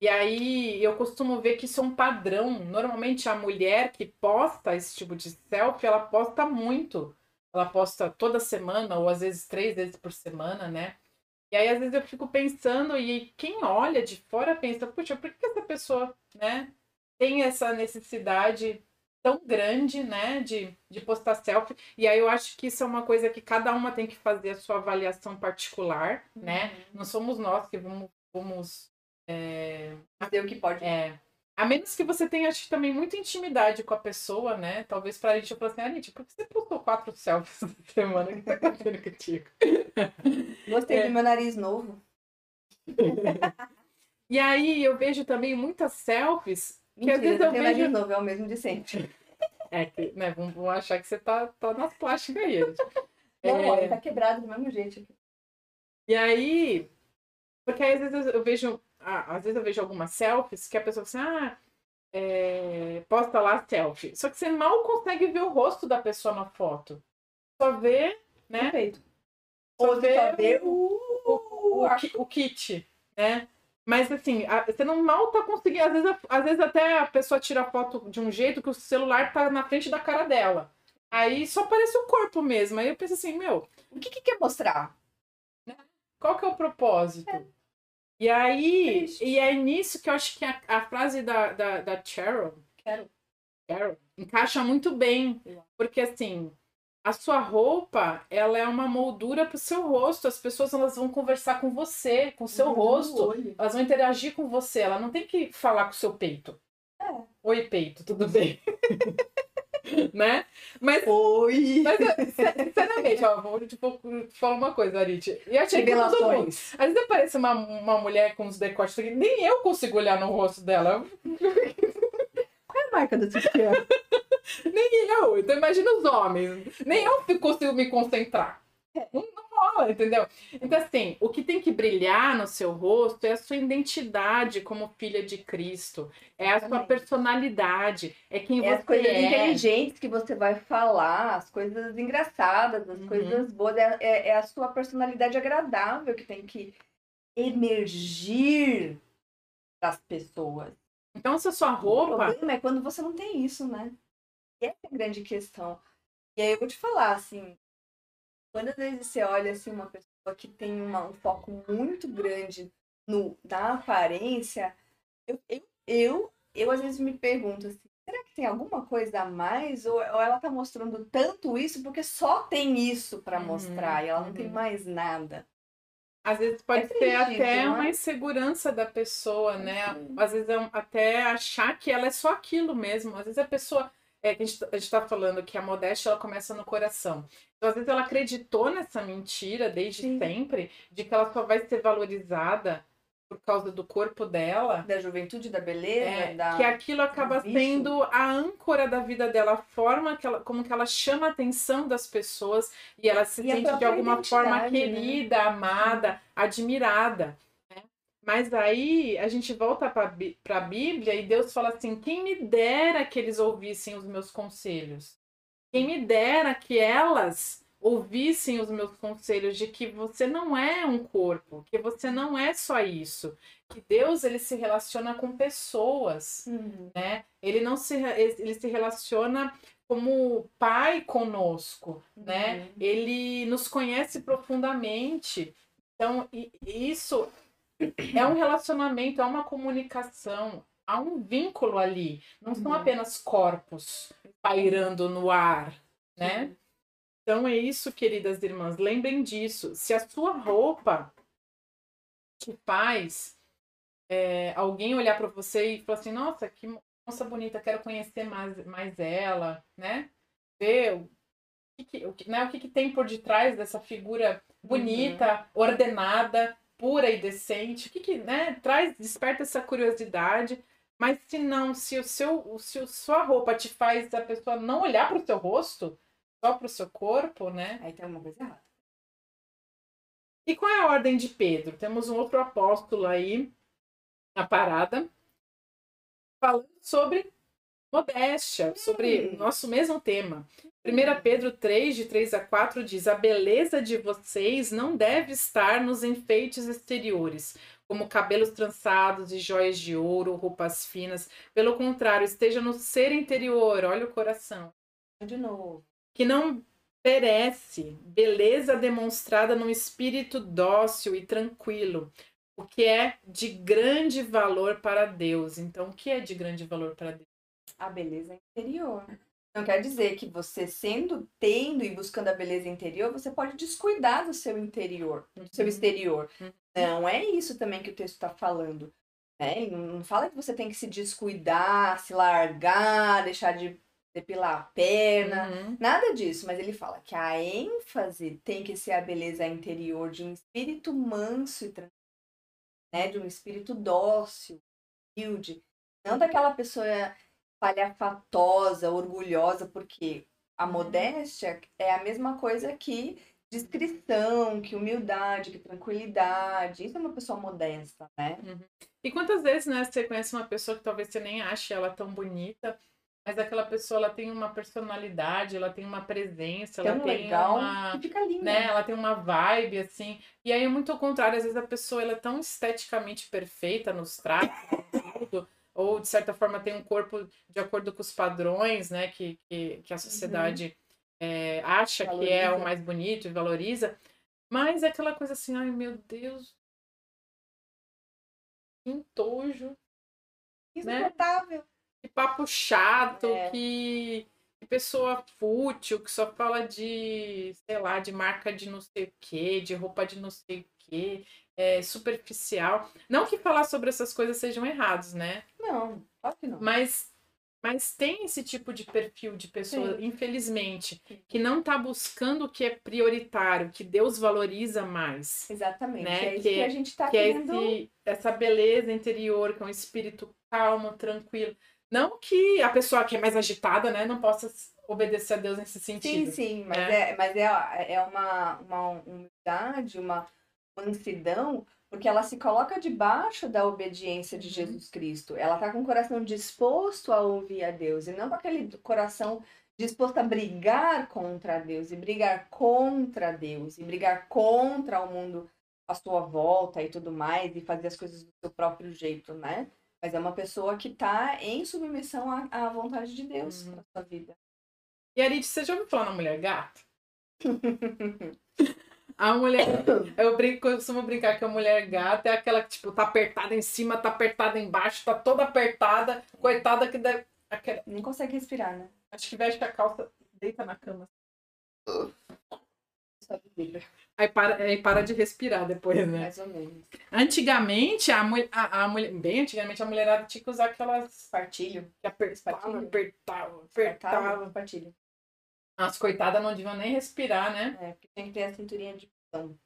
e aí eu costumo ver que isso é um padrão. Normalmente a mulher que posta esse tipo de selfie, ela posta muito. Ela posta toda semana, ou às vezes três vezes por semana, né? E aí, às vezes, eu fico pensando, e quem olha de fora pensa, puxa, por que essa pessoa, né, tem essa necessidade tão grande, né, de, de postar selfie. E aí eu acho que isso é uma coisa que cada uma tem que fazer a sua avaliação particular, né? uhum. né? Não somos nós que vamos, vamos é... fazer o que pode. É. A menos que você tenha, acho também muita intimidade com a pessoa, né? Talvez pra gente eu falar assim, Anitta, por que você postou quatro selfies essa semana? O que tá acontecendo contigo? Gostei é. do meu nariz novo. e aí eu vejo também muitas selfies Mentira, às vezes eu vejo... de novo, é o mesmo de sempre. É que, né, vão, vão achar que você tá, tá nas plásticas aí. Não, é... tá quebrado do mesmo jeito. E aí, porque aí, às vezes eu vejo, ah, às vezes eu vejo algumas selfies que a pessoa fala assim, ah, é, posta lá selfie. Só que você mal consegue ver o rosto da pessoa na foto. Só vê, né? Perfeito. Só vê, só vê o, o, o, o kit, né? Mas assim, você não mal tá conseguindo. Às vezes, às vezes até a pessoa tira a foto de um jeito que o celular tá na frente da cara dela. Aí só aparece o corpo mesmo. Aí eu penso assim, meu, o que, que quer mostrar? Né? Qual que é o propósito? É. E aí, Triste. e é nisso que eu acho que a, a frase da, da, da Cheryl, Quero. Carol encaixa muito bem. Porque assim, a sua roupa, ela é uma moldura para o seu rosto. As pessoas elas vão conversar com você, com o seu uhum, rosto. Olho. Elas vão interagir com você. Ela não tem que falar com o seu peito. É. Oi, peito, tudo bem? né? Mas, Oi! Mas, sinceramente, ó, vou tipo, falar uma coisa, Arit. E achei Revelações. Às vezes aparece uma, uma mulher com os decotes que nem eu consigo olhar no rosto dela. Qual é a marca do sutiã? Nem eu. Então imagina os homens. Nem eu consigo me concentrar. É. Não, não rola, entendeu? Então, assim, o que tem que brilhar no seu rosto é a sua identidade como filha de Cristo. É a sua personalidade. É quem é você as coisas é. inteligentes que você vai falar, as coisas engraçadas, as uhum. coisas boas. É, é, é, a sua personalidade agradável que tem que emergir das pessoas. Então, se a sua roupa. O problema é quando você não tem isso, né? E essa é a grande questão. E aí eu vou te falar, assim, quando às vezes você olha assim, uma pessoa que tem uma, um foco muito grande no, na aparência, eu, eu, eu, eu às vezes me pergunto assim, será que tem alguma coisa a mais? Ou, ou ela tá mostrando tanto isso porque só tem isso para uhum, mostrar e ela não uhum. tem mais nada? Às vezes pode é ser até uma é? insegurança da pessoa, né? Uhum. Às vezes é até achar que ela é só aquilo mesmo. Às vezes a pessoa. É, a gente está falando que a modéstia ela começa no coração. Então, às vezes, ela acreditou nessa mentira desde Sim. sempre, de que ela só vai ser valorizada por causa do corpo dela. Da juventude, da beleza, é, da... Que aquilo acaba sendo a âncora da vida dela, a forma que ela, como que ela chama a atenção das pessoas e ela se e sente de alguma forma né? querida, né? amada, admirada. Né? Mas aí a gente volta para a Bíblia e Deus fala assim: quem me dera que eles ouvissem os meus conselhos. Quem me dera que elas ouvissem os meus conselhos de que você não é um corpo, que você não é só isso, que Deus ele se relaciona com pessoas, uhum. né? Ele não se ele se relaciona como pai conosco, né? Uhum. Ele nos conhece profundamente. Então, isso é um relacionamento, é uma comunicação, há um vínculo ali. Não uhum. são apenas corpos pairando no ar, né? Então é isso, queridas irmãs. Lembrem disso. Se a sua roupa te faz é, alguém olhar para você e falar assim: nossa, que moça bonita, quero conhecer mais, mais ela, né? Ver o que, o que, né, o que, que tem por detrás dessa figura bonita, uhum. ordenada, pura e decente. O que, que né, traz, desperta essa curiosidade. Mas se não, se o seu, se a sua roupa te faz a pessoa não olhar para o seu rosto, só para o seu corpo, né? Aí tem uma coisa errada. E qual é a ordem de Pedro? Temos um outro apóstolo aí na parada falando sobre modéstia, hum. sobre o nosso mesmo tema. 1 Pedro 3, de 3 a 4 diz: A beleza de vocês não deve estar nos enfeites exteriores, como cabelos trançados e joias de ouro, roupas finas. Pelo contrário, esteja no ser interior, olha o coração. De novo que não perece, beleza demonstrada num espírito dócil e tranquilo, o que é de grande valor para Deus. Então, o que é de grande valor para Deus? A beleza interior. Não quer dizer que você sendo, tendo e buscando a beleza interior, você pode descuidar do seu interior, do seu uhum. exterior. Uhum. Não é isso também que o texto está falando. Né? Não fala que você tem que se descuidar, se largar, deixar de depilar a perna, uhum. nada disso, mas ele fala que a ênfase tem que ser a beleza interior de um espírito manso e tranquilo, né, de um espírito dócil, humilde, não daquela pessoa palhafatosa, orgulhosa, porque a uhum. modéstia é a mesma coisa que discrição, que humildade, que tranquilidade. Isso é uma pessoa modesta, né? Uhum. E quantas vezes, né, você conhece uma pessoa que talvez você nem ache ela tão bonita, mas aquela pessoa ela tem uma personalidade, ela tem uma presença, ela tem legal, uma, que fica linda. né, ela tem uma vibe assim. E aí é muito ao contrário, às vezes a pessoa ela é tão esteticamente perfeita nos traços, tudo, ou de certa forma tem um corpo de acordo com os padrões, né, que, que, que a sociedade uhum. é, acha valoriza. que é o mais bonito e valoriza. Mas é aquela coisa assim, ai meu Deus, que entojo. Insuportável. Né? que papo chato, é. que, que, pessoa fútil, que só fala de, sei lá, de marca de não sei o que, de roupa de não sei o que, é, superficial. Não que falar sobre essas coisas sejam errados, né? Não, claro que não. Mas mas tem esse tipo de perfil de pessoa, Sim. infelizmente, que não está buscando o que é prioritário, que Deus valoriza mais. Exatamente. Né? É isso que, que a gente está querendo. É esse, essa beleza interior, com é um espírito calmo, tranquilo. Não que a pessoa que é mais agitada, né, não possa obedecer a Deus nesse sentido. Sim, sim, mas, né? é, mas é, é uma, uma humildade, uma mansidão, porque ela se coloca debaixo da obediência de uhum. Jesus Cristo. Ela está com o coração disposto a ouvir a Deus, e não com aquele coração disposto a brigar contra Deus, e brigar contra Deus, e brigar contra o mundo a sua volta e tudo mais, e fazer as coisas do seu próprio jeito, né? Mas é uma pessoa que está em submissão à, à, vontade de Deus uhum. na sua vida. E Arid, você já ouviu falar na mulher gato? a mulher. Eu brinco, costumo brincar que a mulher gata é aquela que, tipo, tá apertada em cima, tá apertada embaixo, tá toda apertada, coitada que deve. Aquela... Nem consegue respirar, né? Acho que veste a calça, deita na cama. Aí para, aí para de respirar depois, né? Mais ou menos. Antigamente, a, a, a mulher. Bem antigamente, a mulherada tinha que usar aquelas. Partilho. Que apertava, apertava, apertava. Partilho. As coitadas não deviam nem respirar, né? É, porque tem que ter a cinturinha de pão.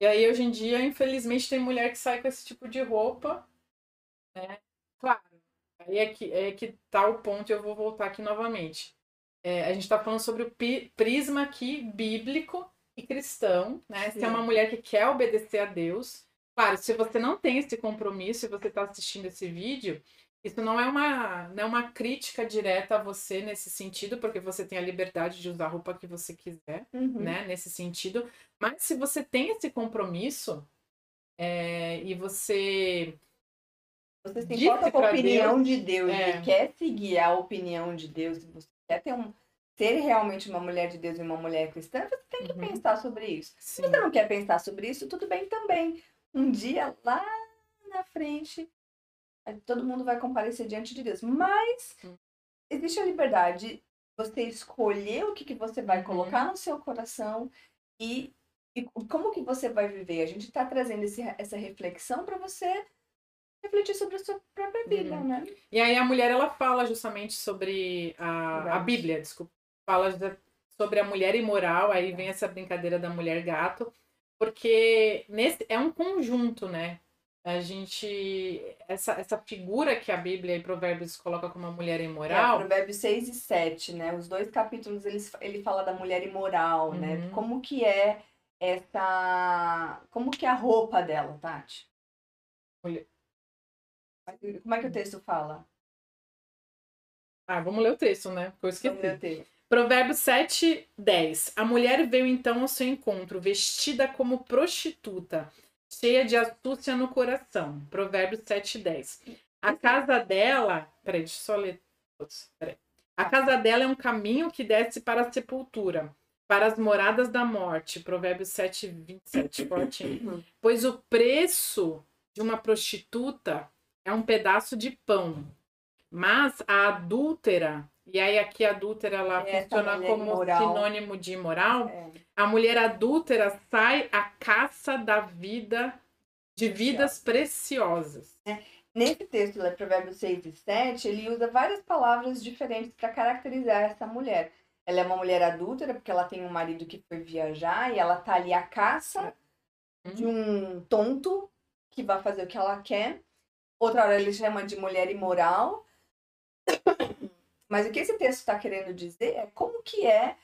E aí, hoje em dia, infelizmente, tem mulher que sai com esse tipo de roupa. Né? Claro. Aí é que, é que tá o ponto, e eu vou voltar aqui novamente. É, a gente está falando sobre o prisma aqui bíblico e cristão, né? Sim. Se é uma mulher que quer obedecer a Deus. Claro, se você não tem esse compromisso e você está assistindo esse vídeo, isso não é uma, não é uma crítica direta a você nesse sentido, porque você tem a liberdade de usar a roupa que você quiser, uhum. né? Nesse sentido. Mas se você tem esse compromisso é, e você. Você se importa com a opinião Deus, de Deus é... e quer seguir a opinião de Deus, você quer ter um, ser realmente uma mulher de Deus e uma mulher cristã, você tem que uhum. pensar sobre isso. Sim. Se você não quer pensar sobre isso, tudo bem também. Um dia lá na frente, todo mundo vai comparecer diante de Deus. Mas hum. existe a liberdade de você escolher o que, que você vai uhum. colocar no seu coração e, e como que você vai viver. A gente está trazendo esse, essa reflexão para você refletir sobre a sua própria vida, uhum. né? E aí a mulher ela fala justamente sobre a, a Bíblia, desculpa, fala sobre a mulher imoral, aí vem essa brincadeira da mulher gato, porque nesse é um conjunto, né? A gente essa, essa figura que a Bíblia e Provérbios coloca como uma mulher imoral. É, Provérbios 6 e 7, né? Os dois capítulos eles, ele fala da mulher imoral, né? uhum. né? Como que é essa como que é a roupa dela, Tati? Mulher... Como é que o texto fala? Ah, vamos ler o texto, né? Porque eu esqueci. Provérbios 7, 10. A mulher veio então ao seu encontro, vestida como prostituta, cheia de astúcia no coração. Provérbios 7, 10. A casa dela. Peraí, deixa eu só ler. Peraí. A casa dela é um caminho que desce para a sepultura, para as moradas da morte. Provérbios 7, 27. Fortinho. Pois o preço de uma prostituta é um pedaço de pão, mas a adúltera e aí aqui a adúltera ela Essa funciona como imoral. sinônimo de imoral. É. A mulher adúltera sai à caça da vida, de vidas preciosas. É. Nesse texto, lá, Provérbios 6 e 7, ele usa várias palavras diferentes para caracterizar essa mulher. Ela é uma mulher adúltera porque ela tem um marido que foi viajar e ela tá ali à caça hum. de um tonto que vai fazer o que ela quer. Outra hora ele chama de mulher imoral. Mas o que esse texto está querendo dizer é como que é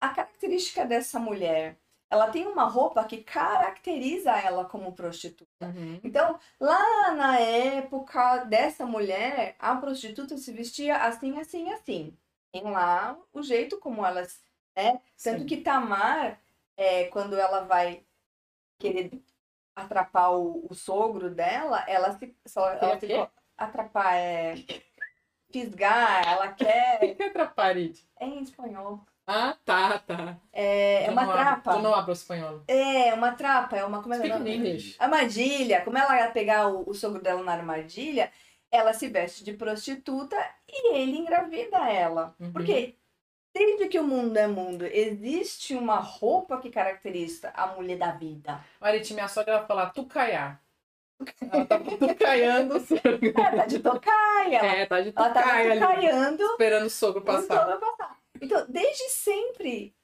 a característica dessa mulher. Ela tem uma roupa que caracteriza ela como prostituta. Uhum. Então, lá na época dessa mulher, a prostituta se vestia assim, assim, assim. Tem lá o jeito como elas. Né? Sim. que Tamar, é, quando ela vai querer atrapar o, o sogro dela, ela se. Só, ela ficou, atrapar é fisgar, ela quer. O que é atrapalhar? É em espanhol. Ah, tá, tá. É, é uma trapa. Tu não abre o espanhol. É, uma trapa, é uma. Como é que é? Armadilha. Como ela ia pegar o, o sogro dela na armadilha, ela se veste de prostituta e ele engravida ela. Uhum. Porque desde que o mundo é mundo, existe uma roupa que caracteriza a mulher da vida. Mariti, minha sogra ela fala tucaiá. Ela tá tocaiando o sogro. É, tá de tocaia. É, tá de tocaia. Ela tá tocaiando. Esperando o sogro passar. O sogro passar. Então, desde sempre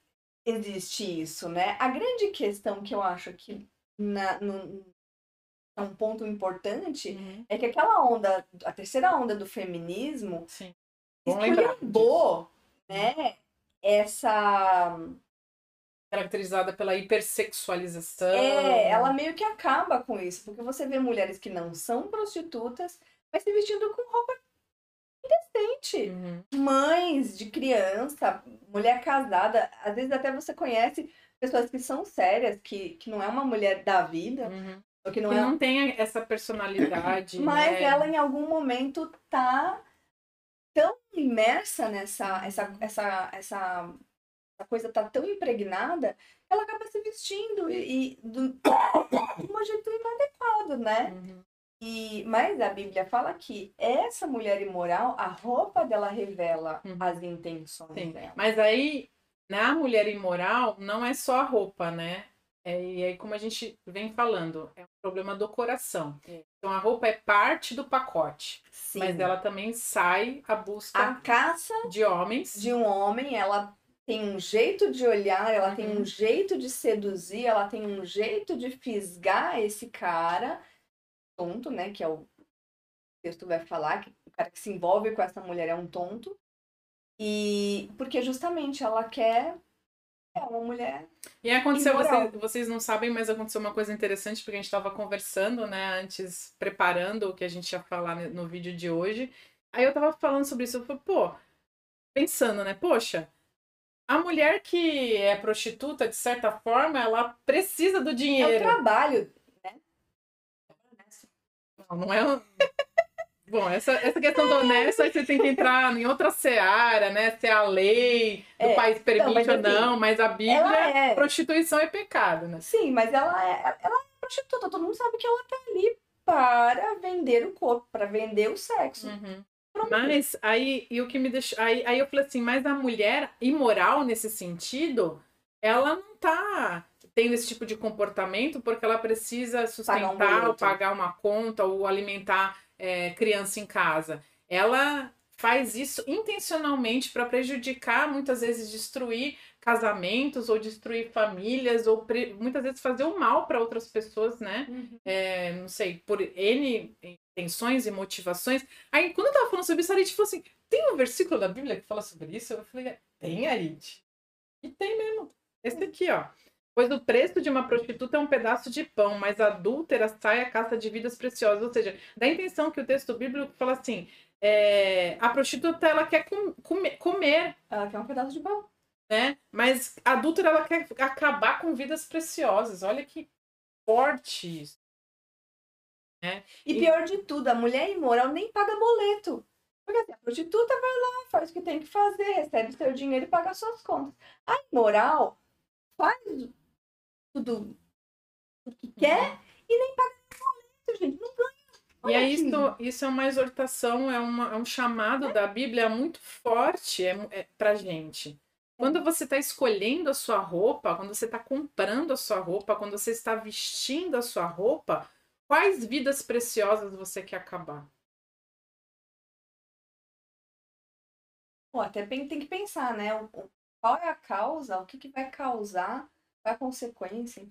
existe isso, né? A grande questão que eu acho que na, no, é um ponto importante uhum. é que aquela onda, a terceira onda do feminismo, Sim. esculhambou, né? Essa caracterizada pela hipersexualização. É, ela meio que acaba com isso, porque você vê mulheres que não são prostitutas, mas se vestindo com roupa indecente. Uhum. Mães de criança, mulher casada, às vezes até você conhece pessoas que são sérias, que, que não é uma mulher da vida, uhum. que não, que é... não tem essa personalidade. Mas né? ela em algum momento tá tão imersa nessa essa, essa, essa, essa coisa tá tão impregnada ela acaba se vestindo e, e do, de um jeito inadequado, né? Uhum. E, mas a Bíblia fala que essa mulher imoral, a roupa dela revela uhum. as intenções Sim. dela. Mas aí, na mulher imoral, não é só a roupa, né? É, e aí, como a gente vem falando, é um problema do coração. É. Então, a roupa é parte do pacote. Sim. Mas ela também sai à busca a caça de homens. De um homem, ela tem um jeito de olhar, ela uhum. tem um jeito de seduzir, ela tem um jeito de fisgar esse cara tonto, né? Que é o texto vai falar, que o cara que se envolve com essa mulher é um tonto. E porque justamente ela quer é uma mulher. E aconteceu, vocês, vocês não sabem, mas aconteceu uma coisa interessante, porque a gente estava conversando, né, antes, preparando o que a gente ia falar no vídeo de hoje. Aí eu tava falando sobre isso, eu falei, pô, pensando, né, poxa, a mulher que é prostituta, de certa forma, ela precisa do dinheiro. É o trabalho não, não é. Um... Bom, essa, essa questão do honesto, aí você tem que entrar em outra seara, né? Se a lei do é, país permite não, ou não, assim, mas a Bíblia, é... prostituição é pecado, né? Sim, mas ela é, ela é prostituta, todo mundo sabe que ela tá ali para vender o corpo, para vender o sexo. Uhum. Mas aí, e o que me deixou. Aí, aí eu falei assim, mas a mulher imoral nesse sentido, ela não tá tendo esse tipo de comportamento porque ela precisa sustentar pagar, um pagar uma conta ou alimentar é, criança em casa. Ela faz isso intencionalmente para prejudicar, muitas vezes destruir casamentos ou destruir famílias ou muitas vezes fazer o mal para outras pessoas, né? Uhum. É, não sei, por N intenções e motivações. Aí, quando eu tava falando sobre isso, a Arit falou assim: tem um versículo da Bíblia que fala sobre isso? Eu falei: tem, Arit. E tem mesmo. Esse aqui, ó. Pois o preço de uma prostituta é um pedaço de pão, mas a adúltera sai à caça de vidas preciosas. Ou seja, dá a intenção que o texto bíblico fala assim: é, a prostituta ela quer com, comer, comer. Ela quer um pedaço de pão. Né? Mas a adúltera ela quer acabar com vidas preciosas. Olha que forte isso. Né? E, e pior de tudo, a mulher imoral nem paga boleto. Porque assim, a prostituta vai lá, faz o que tem que fazer, recebe seu dinheiro e paga suas contas. A imoral faz tudo o que quer uhum. e nem paga boleto, gente. Não ganha. Olha e aí, isso, isso é uma exortação, é, uma, é um chamado é. da Bíblia muito forte é, é, pra gente. Quando você está escolhendo a sua roupa, quando você está comprando a sua roupa, quando você está vestindo a sua roupa, quais vidas preciosas você quer acabar? Pô, até tem que pensar, né? Qual é a causa? O que, que vai causar a consequência.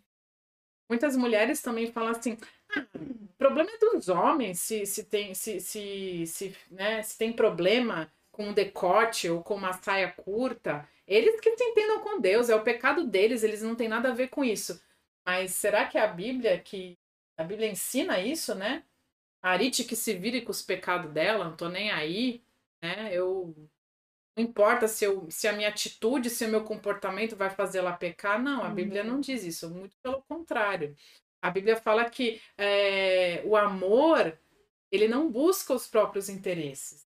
Muitas mulheres também falam assim: ah, o problema é dos homens se, se tem se, se, se, né, se tem problema com um decote ou com uma saia curta. Eles que se entendam com Deus, é o pecado deles, eles não têm nada a ver com isso. Mas será que a Bíblia que. A Bíblia ensina isso, né? A Arite que se vire com os pecados dela, não tô nem aí, né? Eu não importa se, eu, se a minha atitude, se o meu comportamento vai fazer ela pecar. Não, a Bíblia não uhum. diz isso, muito pelo contrário. A Bíblia fala que é, o amor, ele não busca os próprios interesses.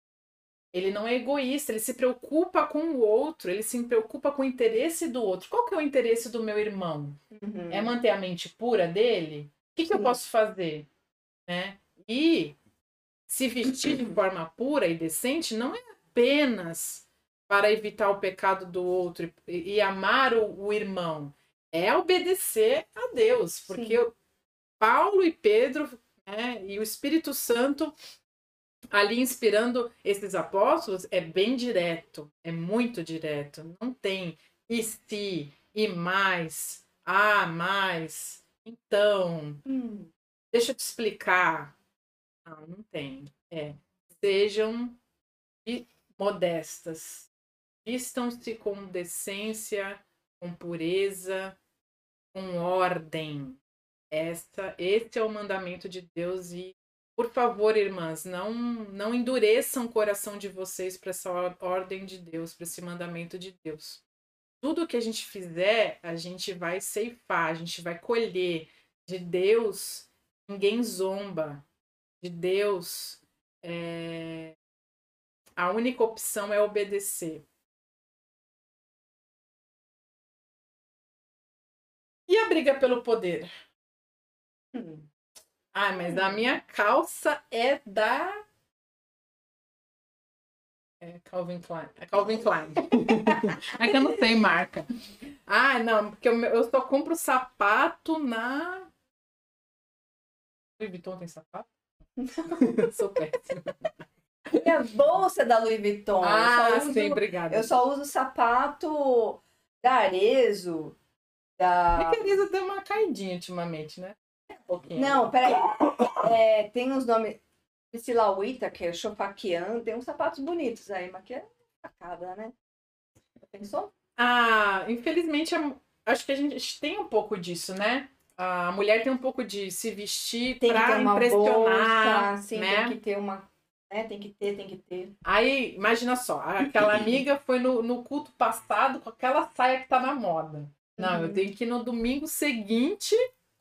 Ele não é egoísta, ele se preocupa com o outro, ele se preocupa com o interesse do outro. Qual que é o interesse do meu irmão? Uhum. É manter a mente pura dele? O que, que eu posso fazer? Né? E se vestir de forma pura e decente não é apenas para evitar o pecado do outro e, e amar o, o, irmão é obedecer a Deus, porque Sim. Paulo e Pedro né, e o Espírito Santo ali inspirando esses apóstolos é bem direto, é muito direto, não tem e se e mais, ah, mais, então, hum. deixa eu te explicar. Não, não tem. É, sejam modestas, Vistam-se com decência, com pureza, com ordem. Esta, esse é o mandamento de Deus e por favor, irmãs, não não endureçam o coração de vocês para essa ordem de Deus, para esse mandamento de Deus. tudo que a gente fizer, a gente vai ceifar, a gente vai colher. De Deus, ninguém zomba. De Deus, é... a única opção é obedecer. E a briga pelo poder? Hum. Ah, mas a minha calça é da. É Calvin Klein. É Calvin Klein. é que eu não sei marca. Ah, não, porque eu, eu só compro sapato na. Louis Vuitton tem sapato? Sou péssima. Minha bolsa é da Louis Vuitton. Ah, uso, sim, obrigada. Eu só uso sapato da Arezo, da... É que a Lisa deu uma caidinha ultimamente, né? Um Não, peraí. É, tem uns nomes. Priscila Whittaker, Chofakian, tem uns sapatos bonitos aí, mas que é sacada, né? Pensou? Ah, infelizmente, acho que a gente tem um pouco disso, né? A mulher tem um pouco de se vestir tem pra impressionar, bolsa, sim, né? Tem que ter uma é, tem que ter, tem que ter. Aí, imagina só, aquela amiga foi no, no culto passado com aquela saia que tá na moda. Não, uhum. eu tenho que ir no domingo seguinte.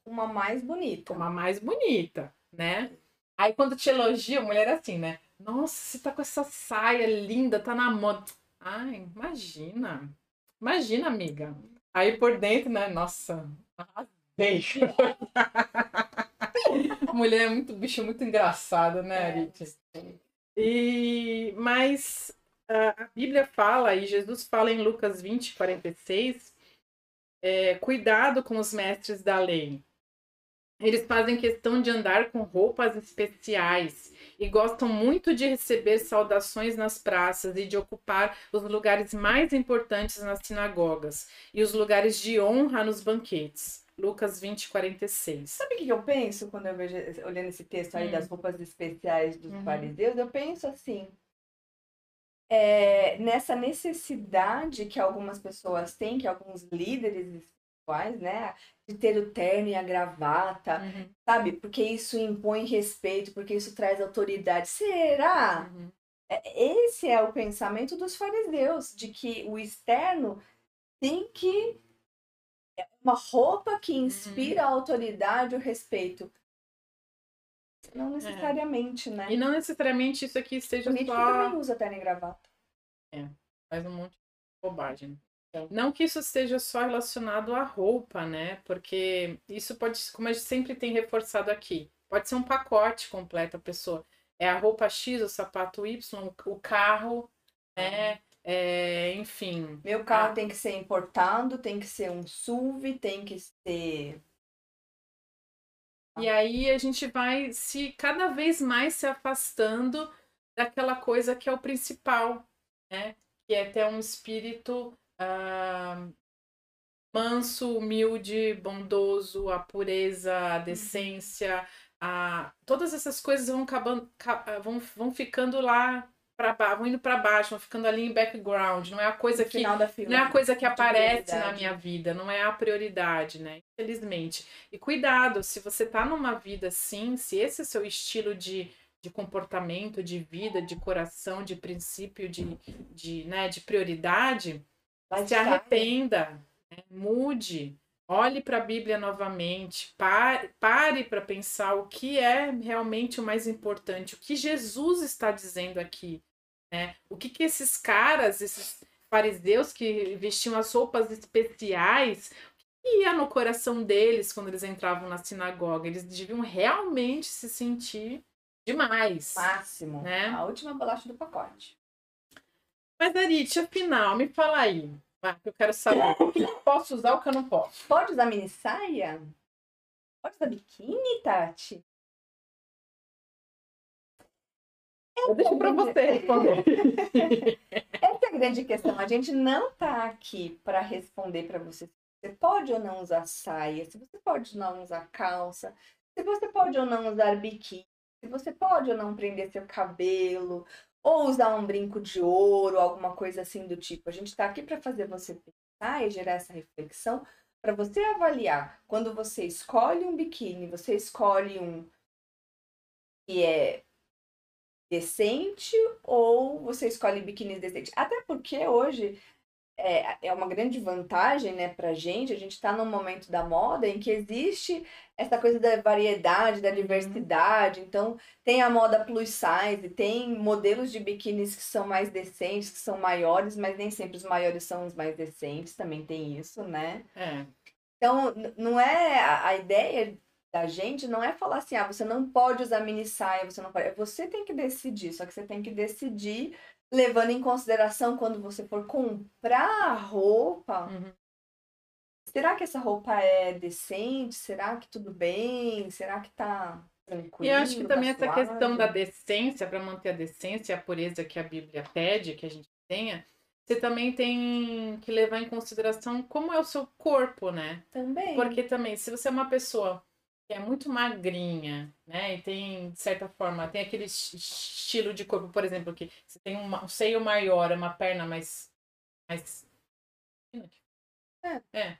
Uma mais bonita. Uma mais bonita, né? Aí quando te elogia, a mulher é assim, né? Nossa, você tá com essa saia linda, tá na moda. Ai, imagina. Imagina, amiga. Aí por dentro, né? Nossa, arrasei. mulher é muito bicho, muito engraçada, né, é. Arit? E, mas a Bíblia fala, e Jesus fala em Lucas 20, 46, é, cuidado com os mestres da lei. Eles fazem questão de andar com roupas especiais e gostam muito de receber saudações nas praças e de ocupar os lugares mais importantes nas sinagogas e os lugares de honra nos banquetes. Lucas 20, 46. Sabe o que eu penso quando eu vejo, olhando esse texto aí hum. das roupas especiais dos uhum. fariseus? Eu penso assim, é, nessa necessidade que algumas pessoas têm, que alguns líderes espirituais, né, de ter o terno e a gravata, uhum. sabe? Porque isso impõe respeito, porque isso traz autoridade. Será? Uhum. É, esse é o pensamento dos fariseus, de que o externo tem que é uma roupa que inspira uhum. a autoridade, o respeito. Não é. necessariamente, é. né? E não necessariamente isso aqui seja Político só... também usa terno e gravata. É, faz um monte de bobagem. Não que isso esteja só relacionado à roupa, né? Porque isso pode, como a gente sempre tem reforçado aqui, pode ser um pacote completo a pessoa. É a roupa X, o sapato Y, o carro, né? É, enfim. Meu carro a... tem que ser importado, tem que ser um SUV, tem que ser e aí a gente vai se cada vez mais se afastando daquela coisa que é o principal, né? Que é ter um espírito uh, manso, humilde, bondoso, a pureza, a uhum. decência, a... todas essas coisas vão acabando, vão, vão ficando lá para vão indo para baixo, vão ficando ali em background. Não é a coisa no que não é a coisa que aparece na minha vida, não é a prioridade, né? Infelizmente. E cuidado, se você tá numa vida assim, se esse é seu estilo de, de comportamento, de vida, de coração, de princípio, de, de, né, de prioridade, se arrependa, né? mude. Olhe para a Bíblia novamente, pare, pare para pensar o que é realmente o mais importante, o que Jesus está dizendo aqui. Né? O que, que esses caras, esses fariseus que vestiam as roupas especiais, o que ia no coração deles quando eles entravam na sinagoga? Eles deviam realmente se sentir demais. Máximo. Né? A última bolacha do pacote. Mas, Arit, afinal, me fala aí. eu quero saber o que eu posso usar o que eu não posso. Pode usar mini saia? Pode usar biquíni, Tati? Eu deixo para você responder. Essa é a grande questão. A gente não está aqui para responder para você se você pode ou não usar saia, se você pode ou não usar calça, se você pode ou não usar biquíni, se você pode ou não prender seu cabelo, ou usar um brinco de ouro, alguma coisa assim do tipo. A gente está aqui para fazer você pensar e gerar essa reflexão para você avaliar quando você escolhe um biquíni, você escolhe um que é decente ou você escolhe biquíni decente? Até porque hoje é, é uma grande vantagem, né, pra gente. A gente está num momento da moda em que existe essa coisa da variedade, da uhum. diversidade. Então, tem a moda plus size, tem modelos de biquínis que são mais decentes, que são maiores, mas nem sempre os maiores são os mais decentes, também tem isso, né? É. Então, não é a, a ideia da gente não é falar assim, ah, você não pode usar mini saia, você não pode. Você tem que decidir, só que você tem que decidir levando em consideração quando você for comprar roupa. Uhum. Será que essa roupa é decente? Será que tudo bem? Será que tá tranquilo? E eu acho que tá também essa questão da decência, para manter a decência e a pureza que a Bíblia pede que a gente tenha, você também tem que levar em consideração como é o seu corpo, né? Também. Porque também, se você é uma pessoa é muito magrinha, né? E tem, de certa forma, tem aquele estilo de corpo, por exemplo, que você tem uma, um seio maior, uma perna mais. mais... É. é.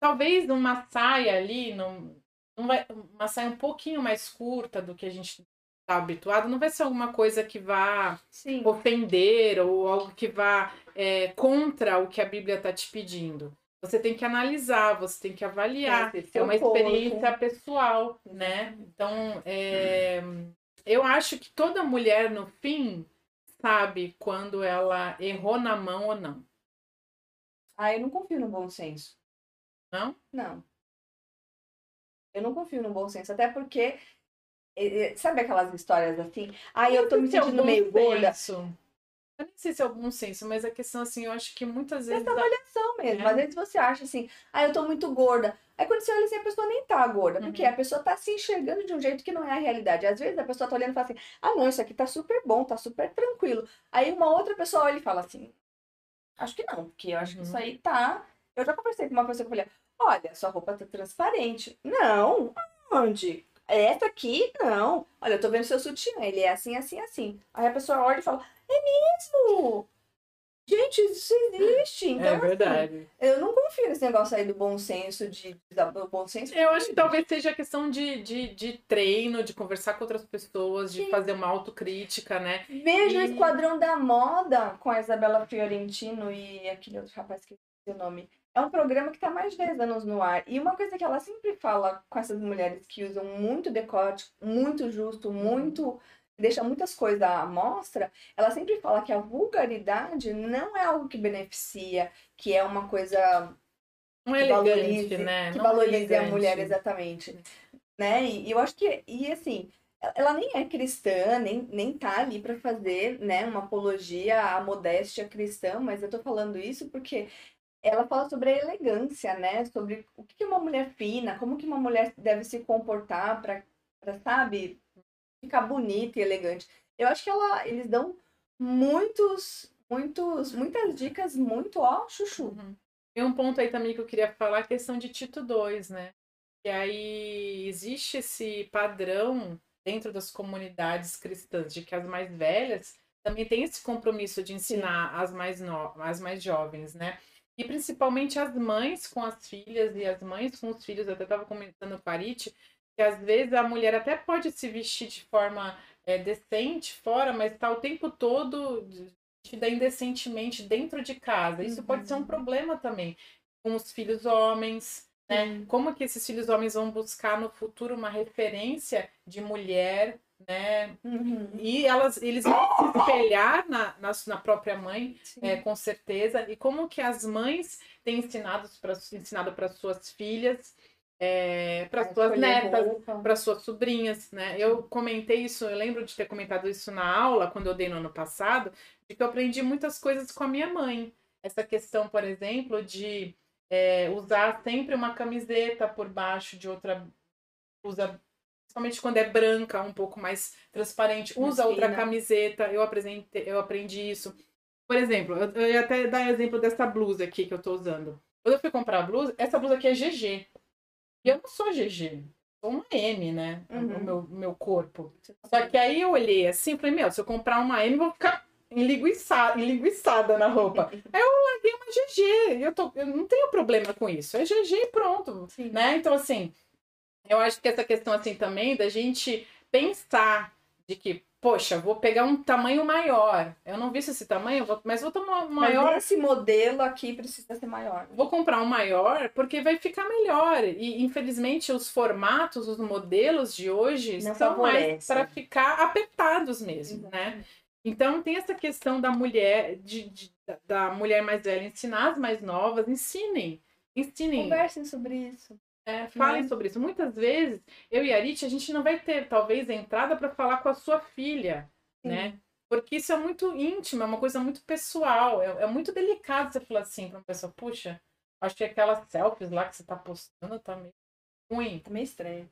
Talvez uma saia ali, não, não vai, uma saia um pouquinho mais curta do que a gente está habituado, não vai ser alguma coisa que vá Sim. ofender ou algo que vá é, contra o que a Bíblia está te pedindo. Você tem que analisar, você tem que avaliar. É, é uma experiência pessoal, né? Então, é, eu acho que toda mulher, no fim, sabe quando ela errou na mão ou não. Ah, eu não confio no bom senso. Não? Não. Eu não confio no bom senso, até porque sabe aquelas histórias assim? Ah, eu, tô me sentindo meio gorda. Eu nem sei se é algum senso, mas a questão, assim, eu acho que muitas vezes. Essa avaliação mesmo. É. Às vezes você acha assim, ah, eu tô muito gorda. Aí quando você olha assim, a pessoa nem tá gorda. Porque uhum. a pessoa tá se enxergando de um jeito que não é a realidade. Às vezes a pessoa tá olhando e fala assim, ah, não, isso aqui tá super bom, tá super tranquilo. Aí uma outra pessoa olha e fala assim, acho que não, porque eu acho uhum. que isso uhum. aí tá. Eu já conversei com uma pessoa que eu falei, olha, sua roupa tá transparente. Não, onde? Essa aqui, não. Olha, eu tô vendo seu sutiã, ele é assim, assim, assim. Aí a pessoa olha e fala, é mesmo? Gente, isso existe. Então, é assim, verdade. Assim, eu não confio nesse negócio aí do bom senso, de, do bom senso. Eu acho que talvez seja questão de, de, de treino, de conversar com outras pessoas, de Sim. fazer uma autocrítica, né? Veja e... o Esquadrão da Moda com a Isabela Fiorentino e aquele outro rapaz que o nome. É um programa que está mais de 10 anos no ar. E uma coisa que ela sempre fala com essas mulheres que usam muito decote, muito justo, muito deixa muitas coisas à mostra, ela sempre fala que a vulgaridade não é algo que beneficia, que é uma coisa um que valorize, né? que não valorize a mulher exatamente, né? E, e, eu acho que e assim, ela nem é cristã, nem, nem tá ali para fazer, né, uma apologia à modéstia cristã, mas eu tô falando isso porque ela fala sobre a elegância, né? Sobre o que é uma mulher fina, como que uma mulher deve se comportar para, sabe, ficar bonita e elegante. Eu acho que ela, eles dão muitos, muitos, muitas dicas muito, ó, chuchu. Uhum. E um ponto aí também que eu queria falar, a questão de Tito 2, né? E aí existe esse padrão dentro das comunidades cristãs de que as mais velhas também têm esse compromisso de ensinar as mais, no... as mais jovens, né? E principalmente as mães com as filhas e as mães com os filhos. Eu até estava comentando com a Parit que às vezes a mulher até pode se vestir de forma é, decente fora, mas está o tempo todo vestida indecentemente dentro de casa. Isso uhum. pode ser um uhum. problema também com os filhos homens. Né? Como que esses filhos homens vão buscar no futuro uma referência de mulher, né? Uhum. E elas, eles vão se espelhar na, na, na própria mãe, é, com certeza. E como que as mães têm ensinado para ensinado para suas filhas é, para suas netas, para suas sobrinhas, né? Eu comentei isso, eu lembro de ter comentado isso na aula quando eu dei no ano passado, de que eu aprendi muitas coisas com a minha mãe. Essa questão, por exemplo, de é, usar sempre uma camiseta por baixo de outra usa principalmente quando é branca, um pouco mais transparente, usa outra camiseta. Eu aprendi, eu aprendi isso. Por exemplo, eu, eu ia até dar exemplo dessa blusa aqui que eu tô usando. Quando eu fui comprar a blusa, essa blusa aqui é GG. E eu não sou GG, sou uma M, né? Uhum. No meu, meu corpo. Só que aí eu olhei assim e falei, meu, se eu comprar uma M, vou ficar enlinguiçada, enlinguiçada na roupa. aí eu larguei uma GG. Eu, tô, eu não tenho problema com isso. É GG e pronto. Sim. Né? Então, assim, eu acho que essa questão assim também da gente pensar de que poxa, vou pegar um tamanho maior. Eu não vi esse tamanho, mas vou tomar um maior. Mas esse modelo aqui precisa ser maior. Vou comprar um maior porque vai ficar melhor. E infelizmente os formatos, os modelos de hoje não são mais para ficar apertados mesmo, né? Então tem essa questão da mulher, de, de, da mulher mais velha ensinar as mais novas, ensinem. Ensinem. Conversem sobre isso. É, falem sobre isso. Muitas vezes, eu e a Arit, a gente não vai ter, talvez, entrada para falar com a sua filha, Sim. né? Porque isso é muito íntimo, é uma coisa muito pessoal. É, é muito delicado você falar assim para uma pessoa, puxa, acho que aquelas selfies lá que você tá postando tá meio ruim. Tá meio estranho.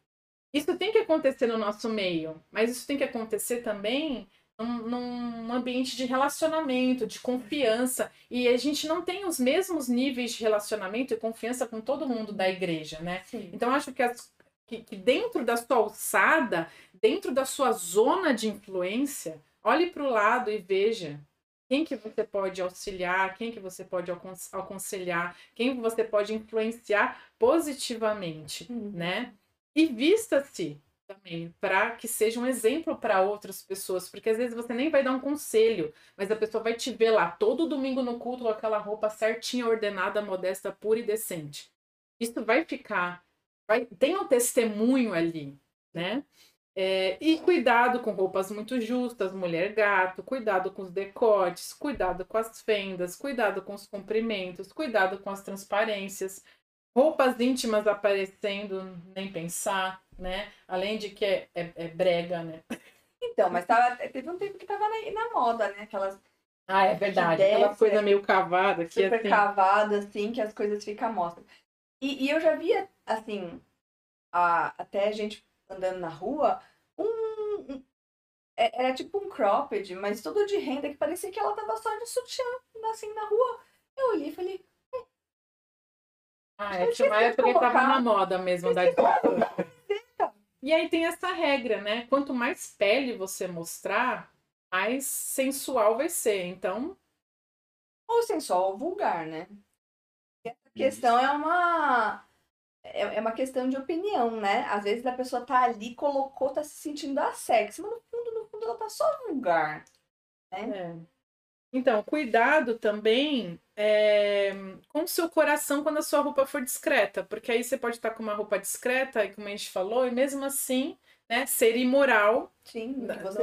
Isso tem que acontecer no nosso meio, mas isso tem que acontecer também num, ambiente de relacionamento, de confiança. E a gente não tem os mesmos níveis de relacionamento e confiança com todo mundo da igreja, né? Sim. Então, acho que, as, que, que dentro da sua alçada, dentro da sua zona de influência, olhe para o lado e veja quem que você pode auxiliar, quem que você pode aconselhar, quem você pode influenciar positivamente, uhum. né? E vista-se também, para que seja um exemplo para outras pessoas, porque às vezes você nem vai dar um conselho, mas a pessoa vai te ver lá todo domingo no culto com aquela roupa certinha, ordenada, modesta, pura e decente. Isso vai ficar, vai, tem um testemunho ali, né? É, e cuidado com roupas muito justas, mulher gato, cuidado com os decotes, cuidado com as fendas, cuidado com os comprimentos, cuidado com as transparências, roupas íntimas aparecendo, nem pensar né? Além de que é, é, é brega, né? Então, mas tava, teve um tempo que tava na, na moda, né? Aquelas. Ah, é verdade. Aquela coisa meio cavada que super assim... cavada, assim, que as coisas ficam mostram. E, e eu já via, assim, a, até gente andando na rua, um, um, é, era tipo um cropped, mas todo de renda que parecia que ela tava só de sutiã, assim, na rua. Eu olhei e falei. Ah, é, tinha uma época que tava na moda mesmo da e aí tem essa regra, né? Quanto mais pele você mostrar, mais sensual vai ser. Então. Ou sensual ou vulgar, né? A questão é uma. É, é uma questão de opinião, né? Às vezes a pessoa tá ali, colocou, tá se sentindo a sexy, mas no fundo, no fundo, ela tá só vulgar. Né? É. Então, cuidado também é, com o seu coração quando a sua roupa for discreta, porque aí você pode estar com uma roupa discreta, como a gente falou, e mesmo assim, né, ser imoral, Sim,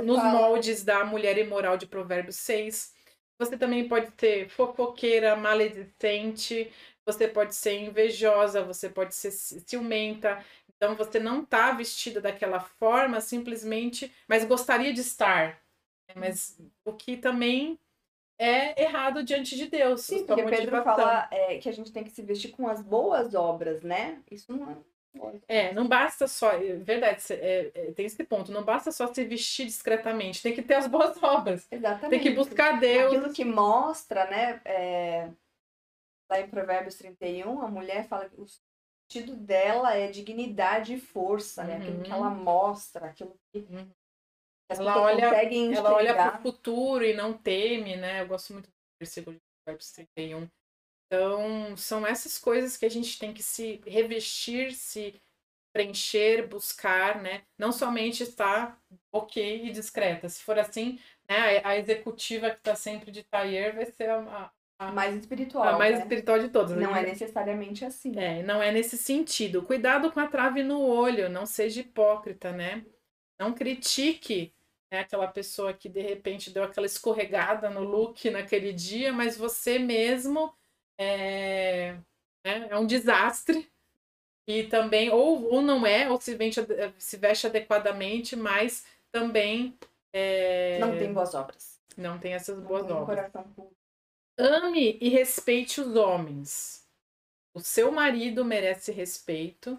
nos fala. moldes da mulher imoral de Provérbios 6. Você também pode ser fofoqueira, maledicente, você pode ser invejosa, você pode ser ciumenta. Então, você não está vestida daquela forma simplesmente, mas gostaria de estar. Né, mas o que também é errado diante de Deus. Sim, porque Pedro fala é, que a gente tem que se vestir com as boas obras, né? Isso não é. É, não basta só, é verdade, é, é, tem esse ponto, não basta só se vestir discretamente, tem que ter as boas obras. Exatamente. Tem que buscar Deus. Aquilo que mostra, né, é, lá em Provérbios 31, a mulher fala que o sentido dela é dignidade e força, né, aquilo que ela uhum. mostra, aquilo que uhum ela olha, ela olha para o futuro e não teme, né? Eu gosto muito do versículo de Provérbios 31. Então, são essas coisas que a gente tem que se revestir, se preencher, buscar, né? Não somente estar ok e discreta. Se for assim, né, a executiva que está sempre de tailleur vai ser a, a mais espiritual. A mais né? espiritual de todas. Não né? é necessariamente assim. É, não é nesse sentido. Cuidado com a trave no olho, não seja hipócrita, né? Não critique é aquela pessoa que de repente deu aquela escorregada no look naquele dia, mas você mesmo é, né, é um desastre. E também, ou, ou não é, ou se, vende, se veste adequadamente, mas também. É, não tem boas obras. Não tem essas boas tem obras. Ame e respeite os homens. O seu marido merece respeito,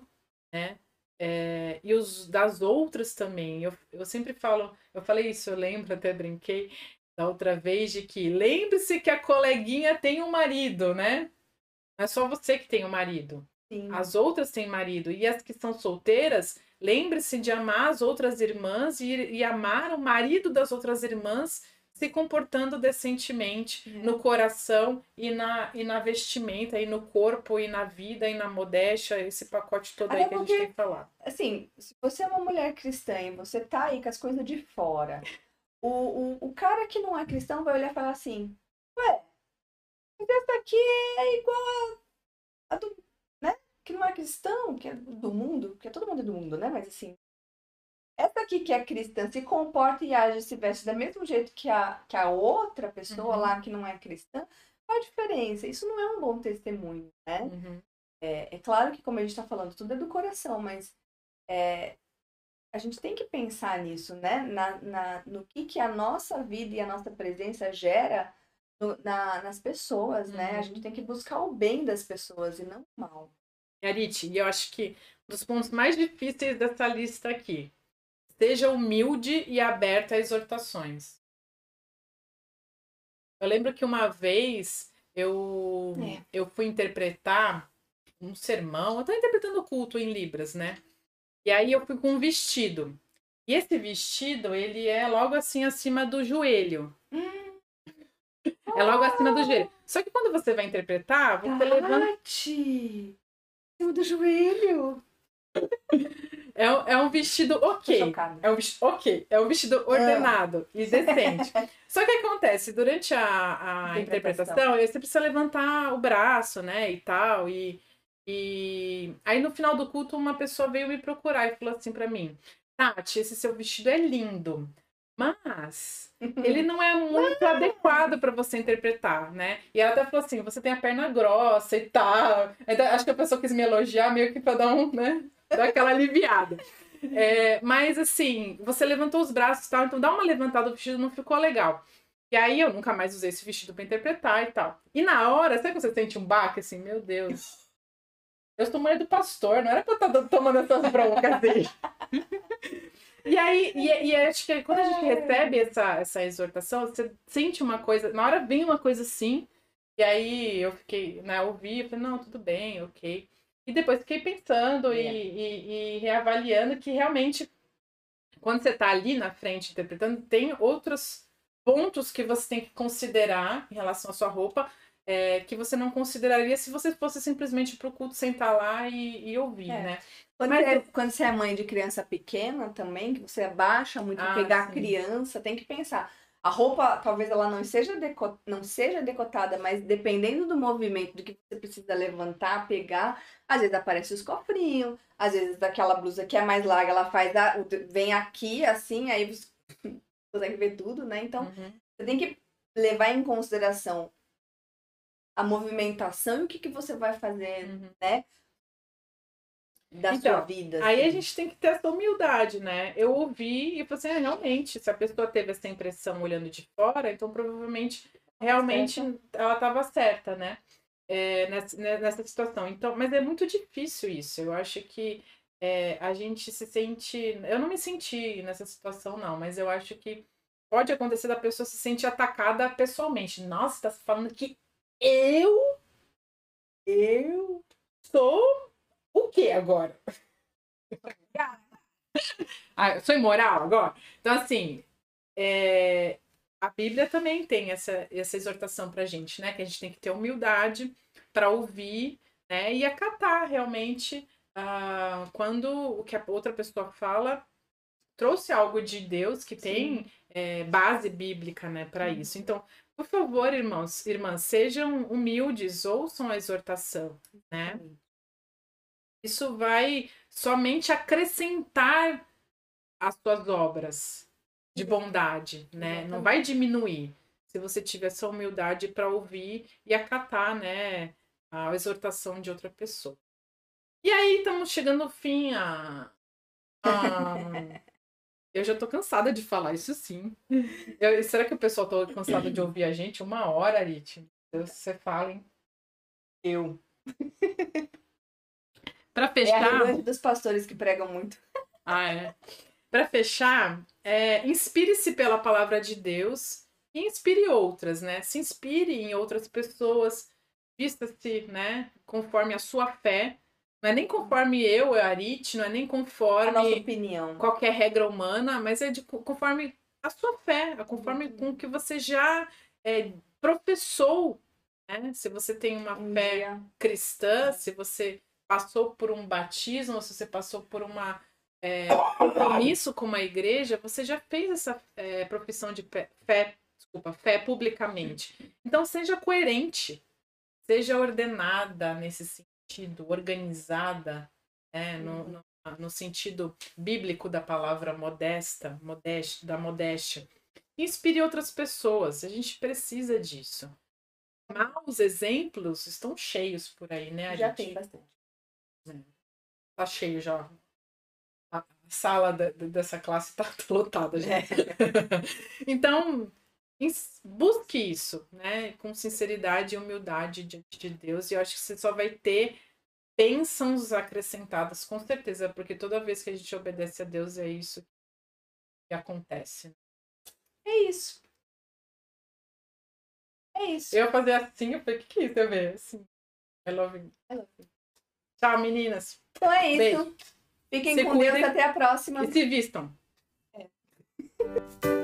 né? É, e os das outras também. Eu, eu sempre falo, eu falei isso, eu lembro, até brinquei da outra vez, de que lembre-se que a coleguinha tem um marido, né? Não é só você que tem um marido. Sim. As outras têm marido. E as que são solteiras, lembre-se de amar as outras irmãs e, e amar o marido das outras irmãs se comportando decentemente uhum. no coração e na, e na vestimenta, e no corpo, e na vida, e na modéstia, esse pacote todo Até aí que porque, a gente tem que falar. Assim, se você é uma mulher cristã e você tá aí com as coisas de fora, o, o, o cara que não é cristão vai olhar e falar assim, ué, mas essa aqui é igual a, a do, né? Que não é cristão, que é do mundo, porque todo mundo é do mundo, né? Mas assim, essa aqui que é cristã se comporta e age se veste do mesmo jeito que a, que a outra pessoa uhum. lá que não é cristã, qual a diferença? Isso não é um bom testemunho, né? Uhum. É, é, claro que, como a gente está falando, tudo é do coração, mas é, a gente tem que pensar nisso, né? Na, na, no que, que a nossa vida e a nossa presença gera no, na, nas pessoas, uhum. né? A uhum. gente tem que buscar o bem das pessoas e não o mal. Arit, e eu acho que um dos pontos mais difíceis dessa lista aqui, seja humilde e aberta a exortações. Eu lembro que uma vez eu, é. eu fui interpretar um sermão, eu estava interpretando o culto em Libras, né? E aí eu fui com um vestido. E esse vestido, ele é logo assim acima do joelho. Hum. É logo acima do joelho. Só que quando você vai interpretar, você Tati. levanta. Acima do joelho. É, é um vestido ok. É um vestido ok. É um vestido ordenado e decente. Só que acontece, durante a, a interpretação, você precisa levantar o braço, né? E tal. E, e aí no final do culto, uma pessoa veio me procurar e falou assim para mim: Tati, esse seu vestido é lindo. Mas ele não é muito adequado para você interpretar, né? E ela até falou assim: você tem a perna grossa e tal. Acho que a pessoa quis me elogiar meio que pra dar um, né? Dar aquela aliviada. É, mas assim, você levantou os braços e tal, então dá uma levantada, o vestido não ficou legal. E aí eu nunca mais usei esse vestido para interpretar e tal. E na hora, sabe que você sente um baque assim, meu Deus. Eu sou mulher do pastor, não era pra eu estar tá tomando essas broncas assim. E aí, e, e, acho que quando a gente recebe essa, essa exortação, você sente uma coisa, na hora vem uma coisa assim, e aí eu fiquei, né, ouvi, eu falei, não, tudo bem, ok. E depois fiquei pensando e, e, e, reavaliando que realmente, quando você está ali na frente interpretando, tem outros pontos que você tem que considerar em relação à sua roupa, é, que você não consideraria se você fosse simplesmente para o culto sentar lá e, e ouvir, é. né? Quando, Mas, é, quando você é mãe de criança pequena também, que você abaixa muito ah, pegar sim. a criança, tem que pensar. A roupa, talvez ela não seja, deco não seja decotada, mas dependendo do movimento do que você precisa levantar, pegar, às vezes aparece os cofrinhos, às vezes daquela blusa que é mais larga, ela faz a, vem aqui assim, aí você consegue ver tudo, né? Então, uhum. você tem que levar em consideração a movimentação e o que, que você vai fazer, uhum. né? da então, sua vida. Aí a assim. gente tem que ter essa humildade, né? Eu ouvi e falei assim, ah, realmente, se a pessoa teve essa impressão olhando de fora, então provavelmente realmente ela estava certa, né? É, nessa, né, nessa situação. Então, mas é muito difícil isso. Eu acho que é, a gente se sente. Eu não me senti nessa situação, não, mas eu acho que pode acontecer da pessoa se sentir atacada pessoalmente. Nossa, tá falando que eu. Eu sou o que agora? ah, sou imoral agora? Então, assim, é... a Bíblia também tem essa, essa exortação pra gente, né? Que a gente tem que ter humildade para ouvir né? e acatar realmente uh, quando o que a outra pessoa fala trouxe algo de Deus que tem é, base bíblica né, para isso. Então, por favor, irmãos, irmãs, sejam humildes, ouçam a exortação, né? Isso vai somente acrescentar as suas obras de bondade, né? Não vai diminuir. Se você tiver essa humildade para ouvir e acatar, né, a exortação de outra pessoa. E aí estamos chegando ao fim a, a... Eu já tô cansada de falar isso sim. Eu, será que o pessoal tá cansado de ouvir a gente? Uma hora, Arit. Você fala, hein? Eu. Para fechar. É a dos pastores que pregam muito. Ah, é. Para fechar, é, inspire-se pela palavra de Deus e inspire outras, né? Se inspire em outras pessoas, vista-se, né, conforme a sua fé. Não é nem conforme eu, Arit, não é nem conforme a nossa opinião. qualquer regra humana, mas é de conforme a sua fé, é conforme uhum. com que você já é, professou. Né? Se você tem uma um fé dia. cristã, se você passou por um batismo, se você passou por uma é, compromisso com uma igreja, você já fez essa é, profissão de fé, fé, desculpa, fé publicamente. Então seja coerente, seja ordenada nesse sentido, organizada, né, no, no, no, sentido bíblico da palavra modesta, modéstia, da modéstia. Inspire outras pessoas, a gente precisa disso. Maus exemplos estão cheios por aí, né? já gente... tem bastante. É. Tá cheio já a sala de, dessa classe está lotada, gente. É. então, busque isso, né? Com sinceridade e humildade diante de Deus. E eu acho que você só vai ter bênçãos acrescentadas, com certeza, porque toda vez que a gente obedece a Deus é isso que acontece. É isso. É isso. Eu ia fazer assim, eu falei, o que, que é isso? Eu ver assim. I love you. I love you. Tchau, meninas. Então é isso. Beijo. Fiquem se com cuidem, Deus, até a próxima. E se vistam. É.